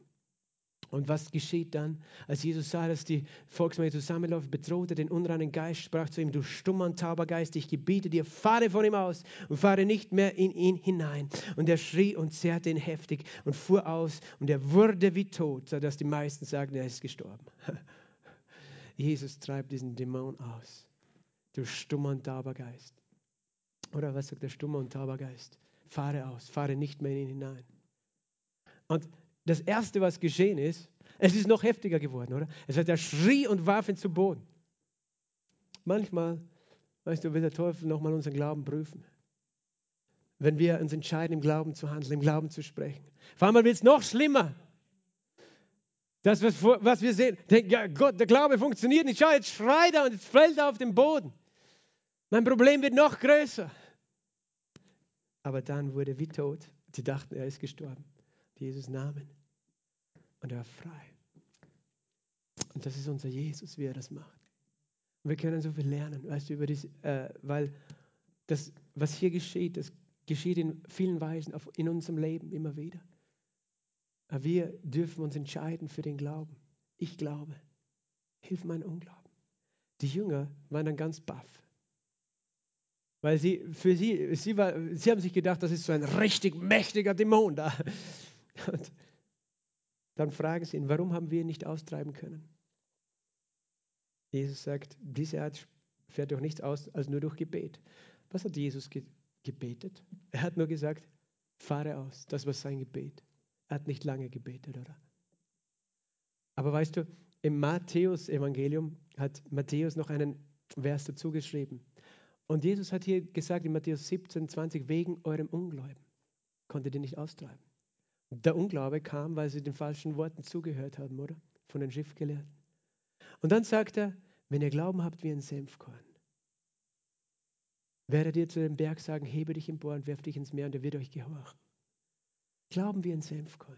Und was geschieht dann? Als Jesus sah, dass die Volksmenge zusammenläuft, bedrohte den unreinen Geist, sprach zu ihm, du stummer und tauber Geist, ich gebiete dir, fahre von ihm aus und fahre nicht mehr in ihn hinein. Und er schrie und zerrte ihn heftig und fuhr aus und er wurde wie tot, sodass die meisten sagen, er ist gestorben. Jesus treibt diesen Dämon aus. Du stummer und tauber Geist. Oder was sagt der stummer und tauber Geist? Fahre aus, fahre nicht mehr in ihn hinein. Und das Erste, was geschehen ist, es ist noch heftiger geworden, oder? Es hat er schrie und warf ihn zu Boden. Manchmal, weißt du, will der Teufel nochmal unseren Glauben prüfen. Wenn wir uns entscheiden, im Glauben zu handeln, im Glauben zu sprechen. Vor allem wird es noch schlimmer. Das, was, was wir sehen, denken, ja Gott, der Glaube funktioniert nicht. Schau, jetzt schreit er und jetzt fällt er auf den Boden. Mein Problem wird noch größer. Aber dann wurde er wie tot. Sie dachten, er ist gestorben. Jesus Namen. Und er war frei. Und das ist unser Jesus, wie er das macht. Und wir können so viel lernen, weißt du, über dies, äh, weil das, was hier geschieht, das geschieht in vielen Weisen auf, in unserem Leben immer wieder. Aber wir dürfen uns entscheiden für den Glauben. Ich glaube. Hilf meinen Unglauben. Die Jünger waren dann ganz baff. Weil sie, für sie, sie, war, sie haben sich gedacht, das ist so ein richtig mächtiger Dämon da. Und dann fragen sie ihn, warum haben wir ihn nicht austreiben können? Jesus sagt, diese Art fährt doch nichts aus als nur durch Gebet. Was hat Jesus ge gebetet? Er hat nur gesagt, fahre aus. Das war sein Gebet. Er hat nicht lange gebetet, oder? Aber weißt du, im Matthäus-Evangelium hat Matthäus noch einen Vers dazu geschrieben. Und Jesus hat hier gesagt in Matthäus 17, 20, wegen eurem Unglauben konntet ihr nicht austreiben. Der Unglaube kam, weil sie den falschen Worten zugehört haben, oder? Von den Schriftgelehrten. Und dann sagt er, wenn ihr Glauben habt wie ein Senfkorn, werdet ihr zu dem Berg sagen, hebe dich empor und werf dich ins Meer und er wird euch gehorchen. Glauben wie ein Senfkorn.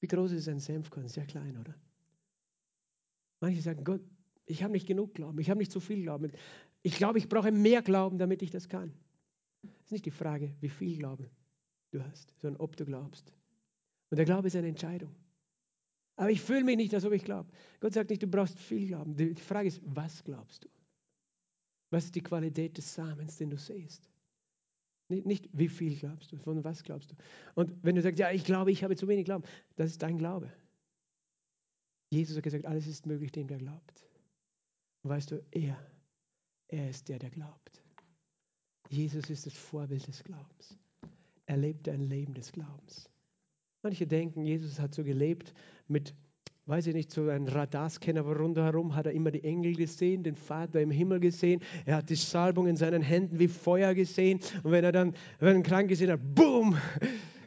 Wie groß ist ein Senfkorn? Sehr klein, oder? Manche sagen, Gott, ich habe nicht genug Glauben, ich habe nicht zu viel Glauben. Ich glaube, ich brauche mehr Glauben, damit ich das kann. Das ist nicht die Frage, wie viel Glauben du hast, sondern ob du glaubst. Und der Glaube ist eine Entscheidung. Aber ich fühle mich nicht, als ob ich glaube. Gott sagt nicht, du brauchst viel Glauben. Die Frage ist, was glaubst du? Was ist die Qualität des Samens, den du siehst? Nicht, nicht, wie viel glaubst du, von was glaubst du. Und wenn du sagst, ja, ich glaube, ich habe zu wenig Glauben, das ist dein Glaube. Jesus hat gesagt, alles ist möglich dem, der glaubt. Und weißt du, er, er ist der, der glaubt. Jesus ist das Vorbild des Glaubens. Er lebte ein Leben des Glaubens. Manche denken, Jesus hat so gelebt mit weiß ich nicht, so ein Radarscanner, aber rundherum hat er immer die Engel gesehen, den Vater im Himmel gesehen. Er hat die Salbung in seinen Händen wie Feuer gesehen. Und wenn er dann wenn er Krank gesehen hat, boom!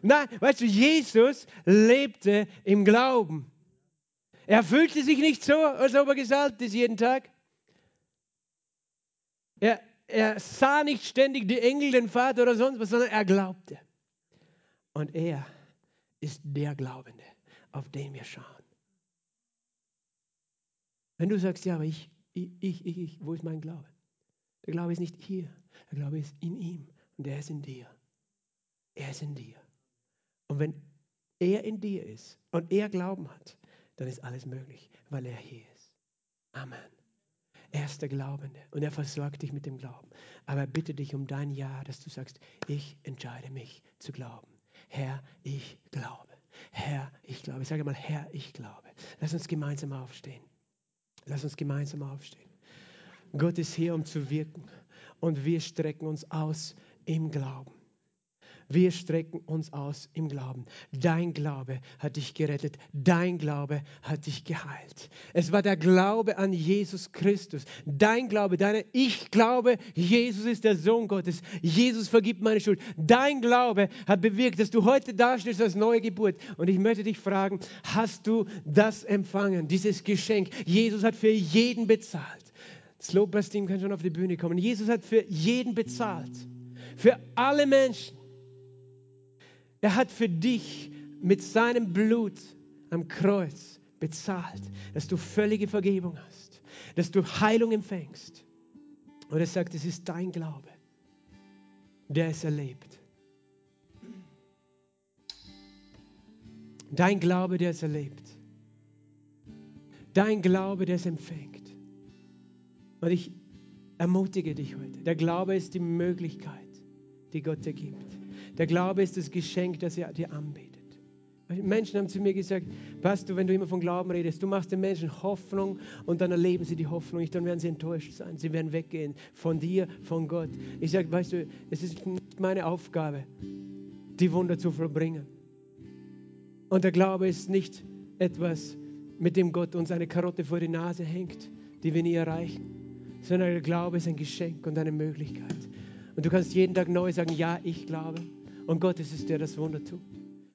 Nein, weißt du, Jesus lebte im Glauben. Er fühlte sich nicht so, als ob er gesalbt ist jeden Tag. Er, er sah nicht ständig die Engel, den Vater oder sonst was, sondern er glaubte. Und er ist der Glaubende, auf den wir schauen. Wenn du sagst, ja, aber ich, ich, ich, ich, wo ist mein Glaube? Der Glaube ist nicht hier, der Glaube ist in ihm und er ist in dir. Er ist in dir. Und wenn er in dir ist und er Glauben hat, dann ist alles möglich, weil er hier ist. Amen. Er ist der Glaubende und er versorgt dich mit dem Glauben. Aber er bittet dich um dein Ja, dass du sagst, ich entscheide mich zu glauben. Herr, ich glaube. Herr, ich glaube. Ich sage mal, Herr, ich glaube. Lass uns gemeinsam aufstehen. Lass uns gemeinsam aufstehen. Gott ist hier, um zu wirken. Und wir strecken uns aus im Glauben. Wir strecken uns aus im Glauben. Dein Glaube hat dich gerettet. Dein Glaube hat dich geheilt. Es war der Glaube an Jesus Christus. Dein Glaube, deine Ich glaube, Jesus ist der Sohn Gottes. Jesus vergibt meine Schuld. Dein Glaube hat bewirkt, dass du heute dastehst als neue Geburt. Und ich möchte dich fragen, hast du das empfangen, dieses Geschenk? Jesus hat für jeden bezahlt. Das Lobpreisteam kann schon auf die Bühne kommen. Jesus hat für jeden bezahlt. Für alle Menschen. Er hat für dich mit seinem Blut am Kreuz bezahlt, dass du völlige Vergebung hast, dass du Heilung empfängst. Und er sagt, es ist dein Glaube, der es erlebt. Dein Glaube, der es erlebt. Dein Glaube, der es empfängt. Und ich ermutige dich heute. Der Glaube ist die Möglichkeit, die Gott dir gibt. Der Glaube ist das Geschenk, das er dir anbietet. Menschen haben zu mir gesagt, Pastor, wenn du immer von Glauben redest, du machst den Menschen Hoffnung und dann erleben sie die Hoffnung nicht, dann werden sie enttäuscht sein. Sie werden weggehen von dir, von Gott. Ich sage, weißt du, es ist nicht meine Aufgabe, die Wunder zu vollbringen. Und der Glaube ist nicht etwas, mit dem Gott uns eine Karotte vor die Nase hängt, die wir nie erreichen, sondern der Glaube ist ein Geschenk und eine Möglichkeit. Und du kannst jeden Tag neu sagen, ja, ich glaube. Und Gott ist es, der das Wunder tut.